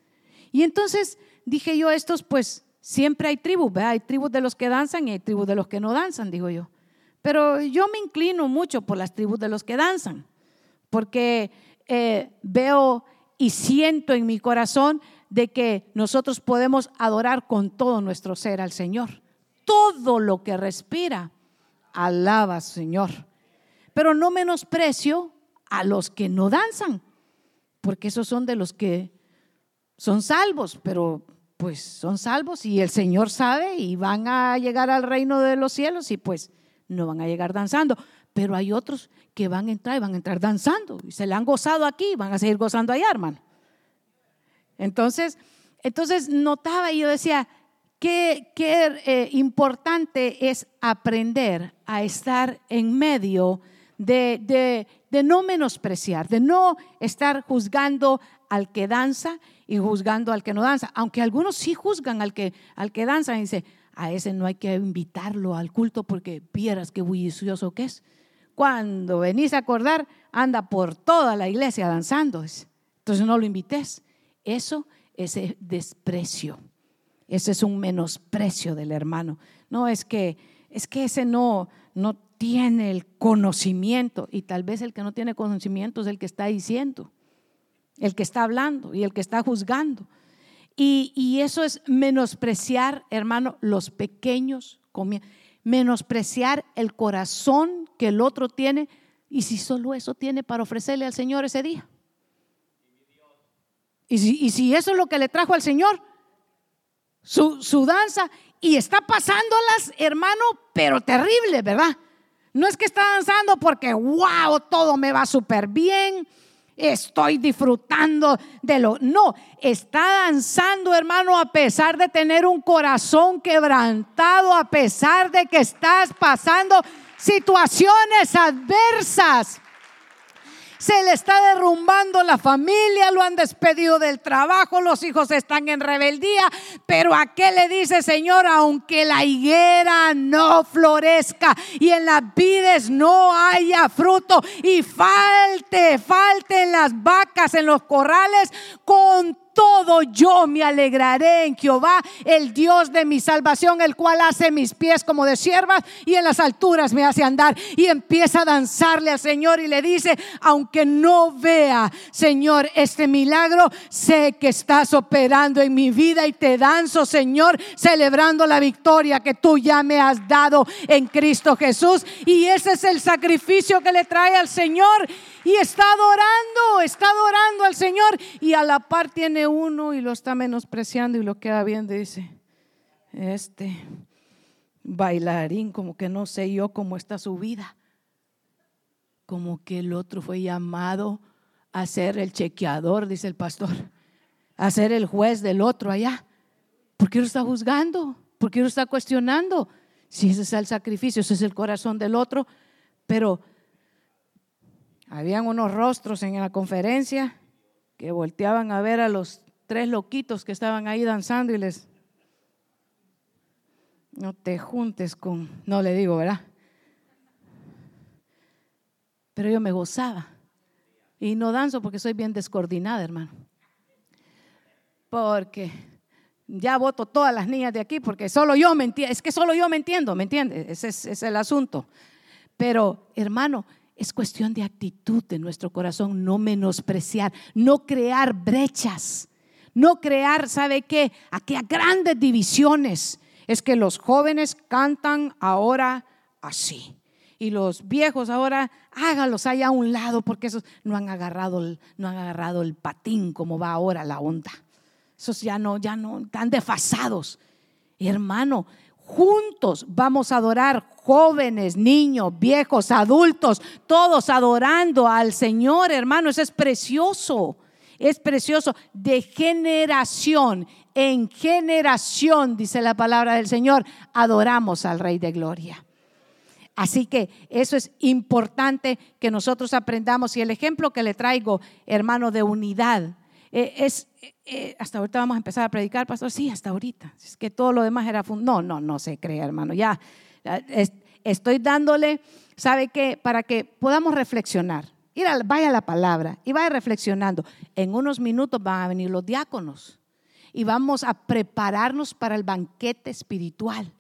[SPEAKER 1] Y entonces dije yo, estos pues siempre hay tribus, hay tribus de los que danzan y hay tribus de los que no danzan, digo yo. Pero yo me inclino mucho por las tribus de los que danzan, porque eh, veo y siento en mi corazón de que nosotros podemos adorar con todo nuestro ser al Señor. Todo lo que respira alaba, Señor. Pero no menosprecio a los que no danzan, porque esos son de los que son salvos, pero pues son salvos y el Señor sabe y van a llegar al reino de los cielos y pues no van a llegar danzando. Pero hay otros que van a entrar y van a entrar danzando y se le han gozado aquí, van a seguir gozando allá, hermano. Entonces, entonces notaba y yo decía, Qué, eh, importante es aprender a estar en medio de, no menospreciar, de no estar juzgando al que danza y juzgando al que no danza. Aunque algunos sí juzgan al que, al que danza y dice, a ese no hay que invitarlo al culto porque vieras qué bullicioso que es. Cuando venís a acordar, anda por toda la iglesia danzando. Entonces no lo invites. Eso es desprecio. Ese es un menosprecio del hermano. No es que es que ese no no tiene el conocimiento y tal vez el que no tiene conocimiento es el que está diciendo, el que está hablando y el que está juzgando. Y, y eso es menospreciar, hermano, los pequeños, menospreciar el corazón que el otro tiene y si solo eso tiene para ofrecerle al Señor ese día. Y si, y si eso es lo que le trajo al Señor, su, danza y está pasándolas, hermano, pero terrible, ¿verdad? No es que está danzando porque, wow, todo me va súper bien, estoy disfrutando de lo... No, está danzando, hermano, a pesar de tener un corazón quebrantado, a pesar de que estás pasando situaciones adversas se le está derrumbando la familia, lo han despedido del trabajo, los hijos están en rebeldía, pero a qué le dice Señor, aunque la higuera no florezca y en las vides no haya fruto y falte, falten las vacas en los corrales, con todo yo me alegraré en Jehová, el Dios de mi salvación, el cual hace mis pies como de siervas y en las alturas me hace andar. Y empieza a danzarle al Señor y le dice, aunque no vea, Señor, este milagro, sé que estás operando en mi vida y te danzo, Señor, celebrando la victoria que tú ya me has dado en Cristo Jesús. Y ese es el sacrificio que le trae al Señor y está adorando, está adorando al Señor y a la par tiene uno y lo está menospreciando y lo queda viendo y dice, este bailarín, como que no sé yo cómo está su vida, como que el otro fue llamado a ser el chequeador, dice el pastor, a ser el juez del otro allá. ¿Por qué está juzgando? ¿Por qué está cuestionando? Si ese es el sacrificio, ese es el corazón del otro, pero habían unos rostros en la conferencia que volteaban a ver a los tres loquitos que estaban ahí danzando y les, no te juntes con, no le digo, ¿verdad? Pero yo me gozaba, Y no danzo porque soy bien descoordinada, hermano. Porque ya voto todas las niñas de aquí porque solo yo me entiendo, es que solo yo me entiendo, ¿me entiendes? Ese es, es el asunto. Pero, hermano, es cuestión de actitud de nuestro corazón, no menospreciar, no crear brechas, no crear, ¿sabe qué? Aquellas grandes divisiones. Es que los jóvenes cantan ahora así. Y los viejos ahora hágalos allá a un lado porque esos no han agarrado, no han agarrado el patín como va ahora la onda. Esos ya no, ya no, están desfasados. Hermano, juntos vamos a adorar jóvenes, niños, viejos, adultos, todos adorando al Señor, hermano. Eso es precioso, es precioso. De generación en generación, dice la palabra del Señor, adoramos al Rey de Gloria. Así que eso es importante que nosotros aprendamos. Y el ejemplo que le traigo, hermano, de unidad, eh, es, eh, hasta ahorita vamos a empezar a predicar, pastor. Sí, hasta ahorita. Es que todo lo demás era. No, no, no se cree, hermano. Ya estoy dándole, ¿sabe qué? Para que podamos reflexionar. Ir vaya a la palabra y vaya reflexionando. En unos minutos van a venir los diáconos y vamos a prepararnos para el banquete espiritual.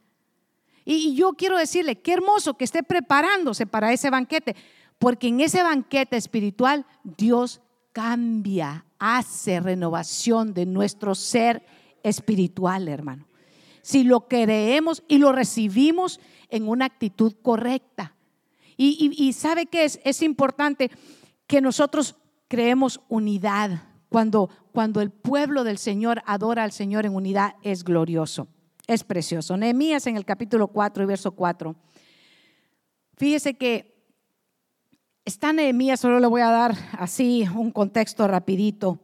[SPEAKER 1] Y, y yo quiero decirle, qué hermoso que esté preparándose para ese banquete, porque en ese banquete espiritual Dios cambia, hace renovación de nuestro ser espiritual, hermano. Si lo creemos y lo recibimos en una actitud correcta. Y, sabe que es, es importante que nosotros creemos unidad. Cuando, cuando el pueblo del Señor adora al Señor en unidad, es glorioso, es precioso. Nehemías en el capítulo 4 y verso 4. Fíjese que Está Nehemías, solo le voy a dar así un contexto rapidito.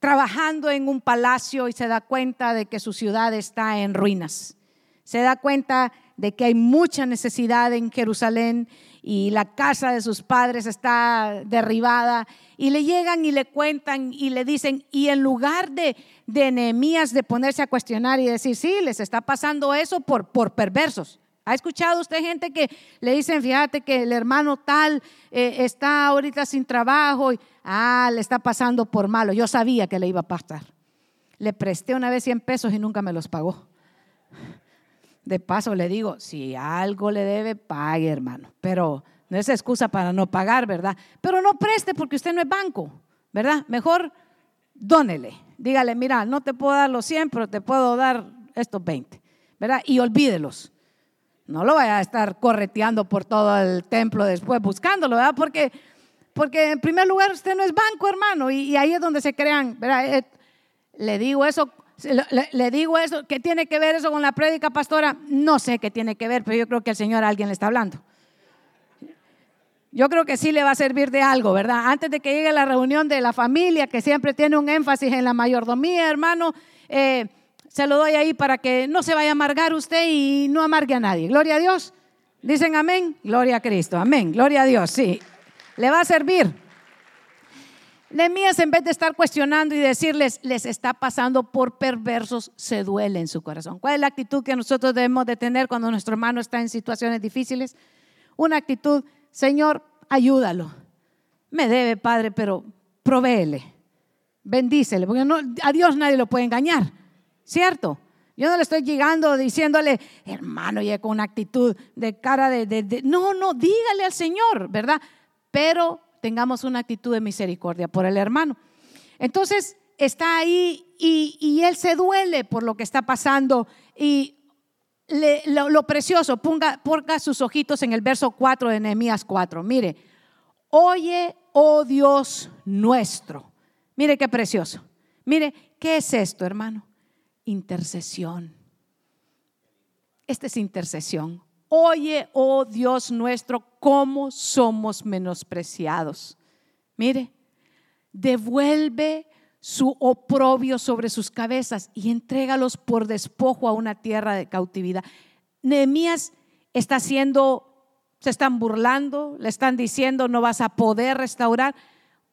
[SPEAKER 1] Trabajando en un palacio y se da cuenta de que su ciudad está en ruinas. Se da cuenta de que hay mucha necesidad en Jerusalén y la casa de sus padres está derribada y le llegan y le cuentan y le dicen, y en lugar de, de Nehemías de ponerse a cuestionar y decir, sí, les está pasando eso por, por perversos, ¿Ha escuchado usted gente que le dicen, fíjate que el hermano tal eh, está ahorita sin trabajo y, ah, le está pasando por malo? Yo sabía que le iba a pasar. Le presté una vez 100 pesos y nunca me los pagó. De paso le digo, si algo le debe, pague, hermano. Pero no es excusa para no pagar, ¿verdad? Pero no preste porque usted no es banco, ¿verdad? Mejor dónele. Dígale, mira, no te puedo dar los 100, pero te puedo dar estos 20, ¿verdad? Y olvídelos no lo vaya a estar correteando por todo el templo después buscándolo, ¿verdad? Porque, porque en primer lugar usted no es banco, hermano, y, ahí es donde se crean, ¿verdad? Eh, le digo eso, le, digo eso, ¿qué tiene que ver eso con la prédica, pastora? No sé qué tiene que ver, pero yo creo que el Señor a alguien le está hablando. Yo creo que sí le va a servir de algo, ¿verdad? Antes de que llegue la reunión de la familia, que siempre tiene un énfasis en la mayordomía, hermano, eh, se lo doy ahí para que no se vaya a amargar usted y no amargue a nadie. Gloria a Dios. Dicen amén. Gloria a Cristo. Amén. Gloria a Dios. Sí. Le va a servir. Nehemías, en vez de estar cuestionando y decirles, les está pasando por perversos, se duele en su corazón. ¿Cuál es la actitud que nosotros debemos de tener cuando nuestro hermano está en situaciones difíciles? Una actitud, Señor, ayúdalo. Me debe, Padre, pero provéele. Bendícele, porque a Dios nadie lo puede engañar. ¿Cierto? Yo no le estoy llegando diciéndole, hermano, y con una actitud de cara de, No, no, dígale al Señor, ¿verdad? Pero tengamos una actitud de misericordia por el hermano. Entonces, está ahí y, él se duele por lo que está pasando y lo, precioso, ponga, sus ojitos en el verso 4 de Nehemías 4. Mire, oye, oh Dios nuestro. Mire qué precioso. Mire, ¿qué es esto, hermano? Intercesión. Esta es intercesión. Oye, oh Dios nuestro, cómo somos menospreciados. Mire, devuelve su oprobio sobre sus cabezas y entrégalos por despojo a una tierra de cautividad. Nehemías está haciendo, se están burlando, le están diciendo no vas a poder restaurar,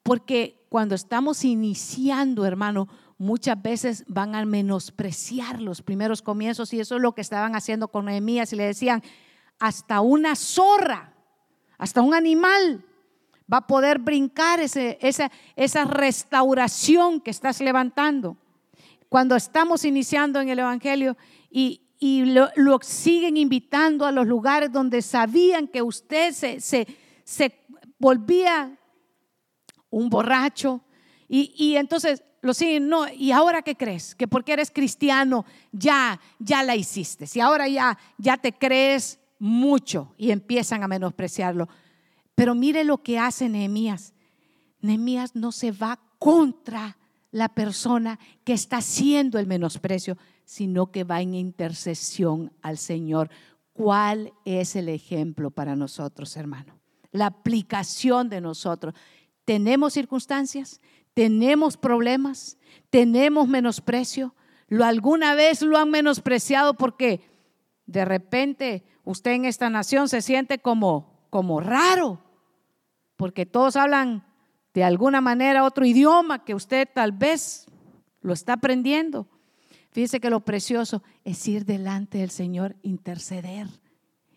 [SPEAKER 1] porque cuando estamos iniciando, hermano, muchas veces van a menospreciar los primeros comienzos y eso es lo que estaban haciendo con Nehemías y le decían, hasta una zorra, hasta un animal va a poder brincar ese, esa, esa restauración que estás levantando. Cuando estamos iniciando en el Evangelio y, y lo, siguen invitando a los lugares donde sabían que usted se, se, se volvía un borracho. Y, y, entonces lo siguen, no, ¿y ahora qué crees? Que porque eres cristiano ya, ya la hiciste. Si ahora ya, ya te crees mucho y empiezan a menospreciarlo. Pero mire lo que hace Nehemías. Nehemías no se va contra la persona que está haciendo el menosprecio, sino que va en intercesión al Señor. ¿Cuál es el ejemplo para nosotros, hermano? La aplicación de nosotros. Tenemos circunstancias, tenemos problemas, tenemos menosprecio. ¿Lo alguna vez lo han menospreciado porque de repente usted en esta nación se siente como como raro? porque todos hablan de alguna manera otro idioma que usted tal vez lo está aprendiendo. Fíjese que lo precioso es ir delante del Señor, interceder,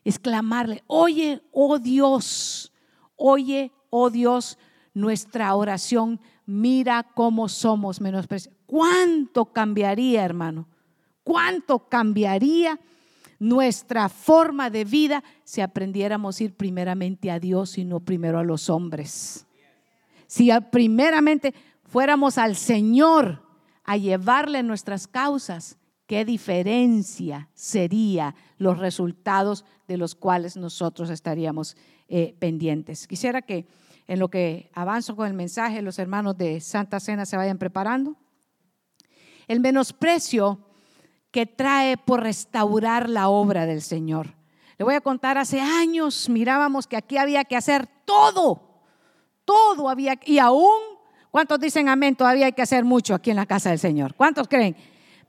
[SPEAKER 1] es clamarle, oye, oh Dios, oye, oh Dios, nuestra oración, mira cómo somos menospreciados. ¿Cuánto cambiaría, hermano? ¿Cuánto cambiaría? nuestra forma de vida si aprendiéramos a ir primeramente a Dios y no primero a los hombres. Si primeramente fuéramos al Señor a llevarle nuestras causas, qué diferencia sería los resultados de los cuales nosotros estaríamos eh, pendientes. Quisiera que en lo que avanzo con el mensaje, los hermanos de Santa Cena se vayan preparando. El menosprecio que trae por restaurar la obra del Señor. Le voy a contar, hace años mirábamos que aquí había que hacer todo, todo había, y aún, ¿cuántos dicen amén? Todavía hay que hacer mucho aquí en la casa del Señor. ¿Cuántos creen?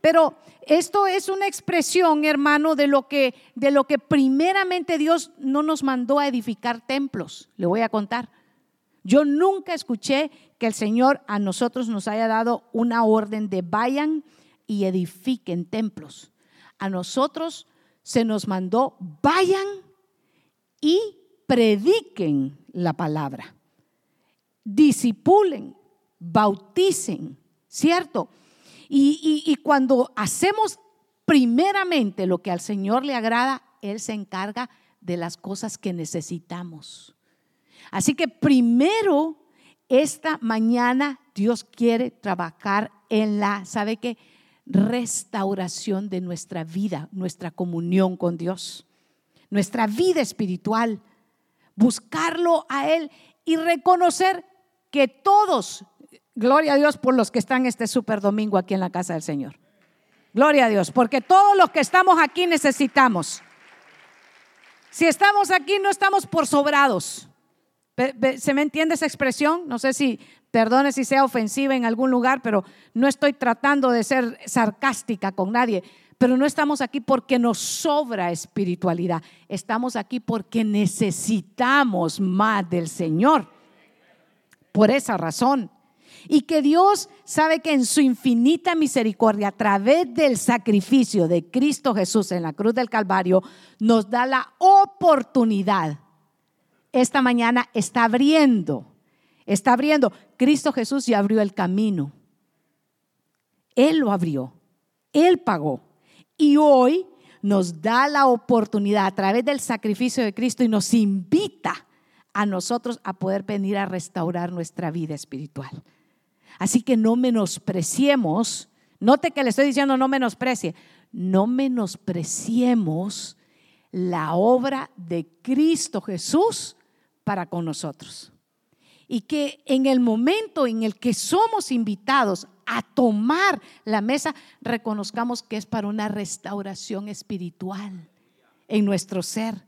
[SPEAKER 1] Pero esto es una expresión, hermano, de lo que de lo que primeramente Dios no nos mandó a edificar templos. Le voy a contar. Yo nunca escuché que el Señor a nosotros nos haya dado una orden de vayan y edifiquen templos. A nosotros se nos mandó, vayan y prediquen la palabra, disipulen, bauticen, ¿cierto? Y, y, cuando hacemos primeramente lo que al Señor le agrada, Él se encarga de las cosas que necesitamos. Así que primero, esta mañana Dios quiere trabajar en la, ¿sabe qué? restauración de nuestra vida, nuestra comunión con Dios, nuestra vida espiritual, buscarlo a Él y reconocer que todos, gloria a Dios por los que están este super domingo aquí en la casa del Señor. Gloria a Dios, porque todos los que estamos aquí necesitamos. Si estamos aquí, no estamos por sobrados. ¿Se me entiende esa expresión? No sé si Perdone si sea ofensiva en algún lugar, pero no estoy tratando de ser sarcástica con nadie. Pero no estamos aquí porque nos sobra espiritualidad. Estamos aquí porque necesitamos más del Señor. Por esa razón. Y que Dios sabe que en su infinita misericordia, a través del sacrificio de Cristo Jesús en la cruz del Calvario, nos da la oportunidad. Esta mañana está abriendo Está abriendo. Cristo Jesús ya abrió el camino. Él lo abrió. Él pagó. Y hoy nos da la oportunidad a través del sacrificio de Cristo y nos invita a nosotros a poder venir a restaurar nuestra vida espiritual. Así que no menospreciemos, note que le estoy diciendo no menosprecie, no menospreciemos la obra de Cristo Jesús para con nosotros y que en el momento en el que somos invitados a tomar la mesa, reconozcamos que es para una restauración espiritual en nuestro ser.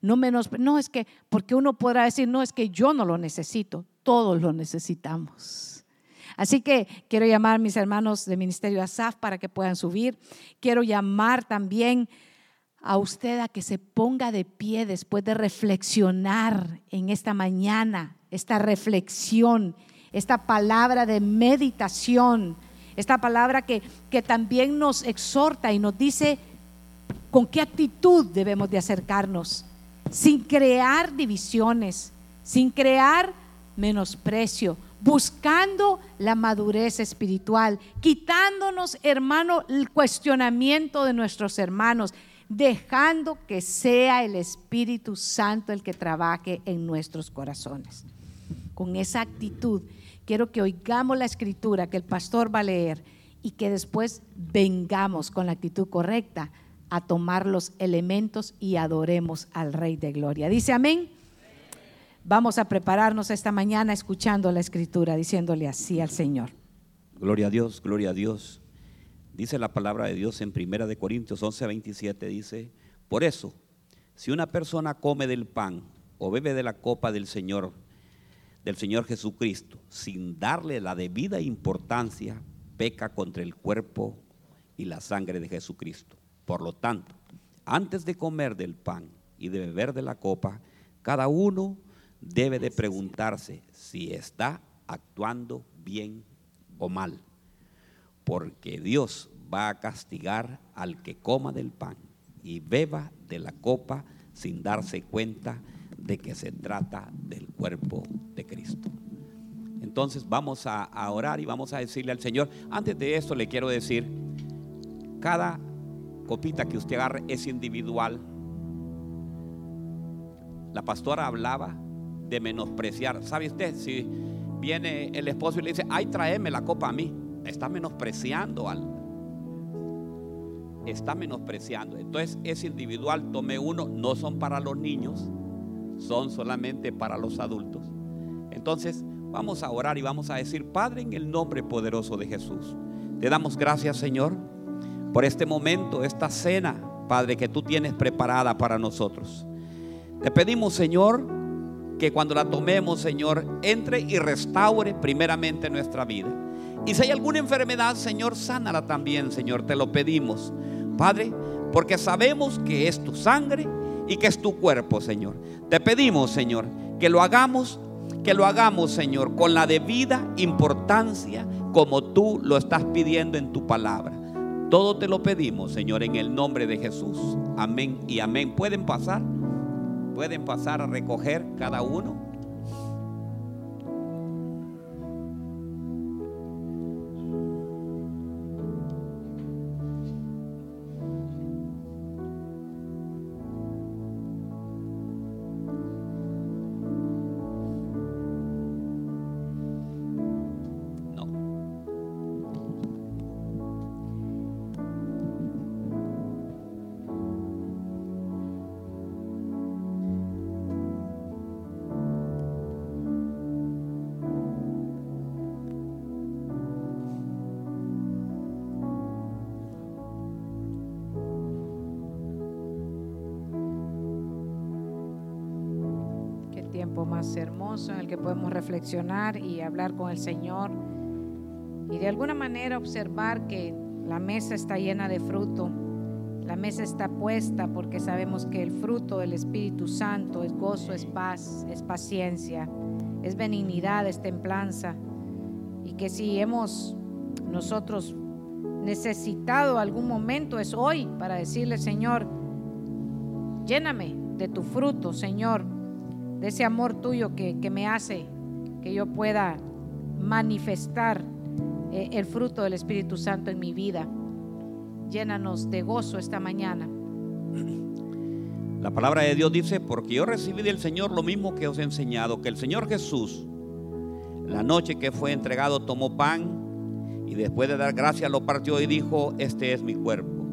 [SPEAKER 1] No menos, no es que, porque uno podrá decir, no es que yo no lo necesito, todos lo necesitamos. Así que quiero llamar a mis hermanos de Ministerio ASAF para que puedan subir. Quiero llamar también a usted a que se ponga de pie después de reflexionar en esta mañana esta reflexión, esta palabra de meditación, esta palabra que, que también nos exhorta y nos dice con qué actitud debemos de acercarnos, sin crear divisiones, sin crear menosprecio, buscando la madurez espiritual, quitándonos, hermano, el cuestionamiento de nuestros hermanos, dejando que sea el Espíritu Santo el que trabaje en nuestros corazones. Con esa actitud, quiero que oigamos la escritura que el pastor va a leer y que después vengamos con la actitud correcta a tomar los elementos y adoremos al Rey de Gloria. Dice amén. Vamos a prepararnos esta mañana escuchando la escritura, diciéndole así al Señor.
[SPEAKER 2] Gloria a Dios, gloria a Dios. Dice la palabra de Dios en Primera de Corintios 11, 27, dice, por eso, si una persona come del pan o bebe de la copa del Señor, del Señor Jesucristo, sin darle la debida importancia, peca contra el cuerpo y la sangre de Jesucristo. Por lo tanto, antes de comer del pan y de beber de la copa, cada uno debe de preguntarse si está actuando bien o mal, porque Dios va a castigar al que coma del pan y beba de la copa sin darse cuenta de que se trata del cuerpo de Cristo. Entonces vamos a, orar y vamos a decirle al Señor, antes de esto le quiero decir, cada copita que usted agarre es individual. La pastora hablaba de menospreciar. ¿Sabe usted? Si viene el esposo y le dice, ay, tráeme la copa a mí, está menospreciando al. Está menospreciando. Entonces es individual, tome uno, no son para los niños, son solamente para los adultos. Entonces vamos a orar y vamos a decir, Padre, en el nombre poderoso de Jesús, te damos gracias, Señor, por este momento, esta cena, Padre, que tú tienes preparada para nosotros. Te pedimos, Señor, que cuando la tomemos, Señor, entre y restaure primeramente nuestra vida. Y si hay alguna enfermedad, Señor, sánala también, Señor, te lo pedimos. Padre, porque sabemos que es tu sangre y que es tu cuerpo, Señor. Te pedimos, Señor, que lo hagamos, que lo hagamos, Señor, con la debida importancia como tú lo estás pidiendo en tu palabra. Todo te lo pedimos, Señor, en el nombre de Jesús. Amén y amén. ¿Pueden pasar? pueden pasar a recoger cada uno.
[SPEAKER 1] Podemos reflexionar y hablar con el Señor y de alguna manera observar que la mesa está llena de fruto. La mesa está puesta porque sabemos que el fruto del Espíritu Santo es gozo, es paz, es paciencia, es benignidad, es templanza. Y que si hemos nosotros necesitado algún momento es hoy para decirle, Señor, lléname de tu fruto, Señor de ese amor tuyo que, me hace que yo pueda manifestar eh, el fruto del Espíritu Santo en mi vida. Llénanos de gozo esta mañana.
[SPEAKER 2] La palabra de Dios dice, porque yo recibí del Señor lo mismo que os he enseñado, que el Señor Jesús, la noche que fue entregado, tomó pan y después de dar gracias lo partió y dijo, este es mi cuerpo,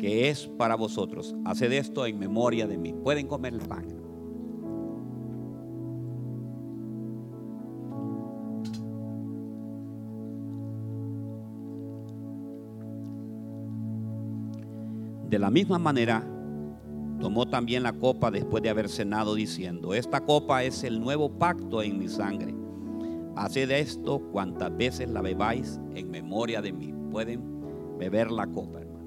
[SPEAKER 2] que es para vosotros. Haced esto en memoria de mí. Pueden comer el pan. De la misma manera, tomó también la copa después de haber cenado diciendo, esta copa es el nuevo pacto en mi sangre. Haced esto cuantas veces la bebáis en memoria de mí. Pueden beber la copa, hermano.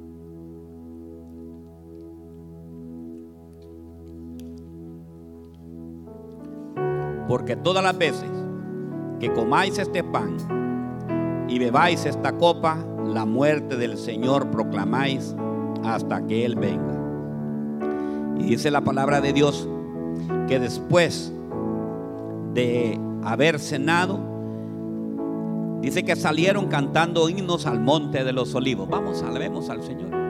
[SPEAKER 2] Porque todas las veces que comáis este pan y bebáis esta copa, la muerte del Señor proclamáis hasta que Él venga. Y dice la palabra de Dios que después de haber cenado, dice que salieron cantando himnos al monte de los olivos. Vamos, alabemos al Señor.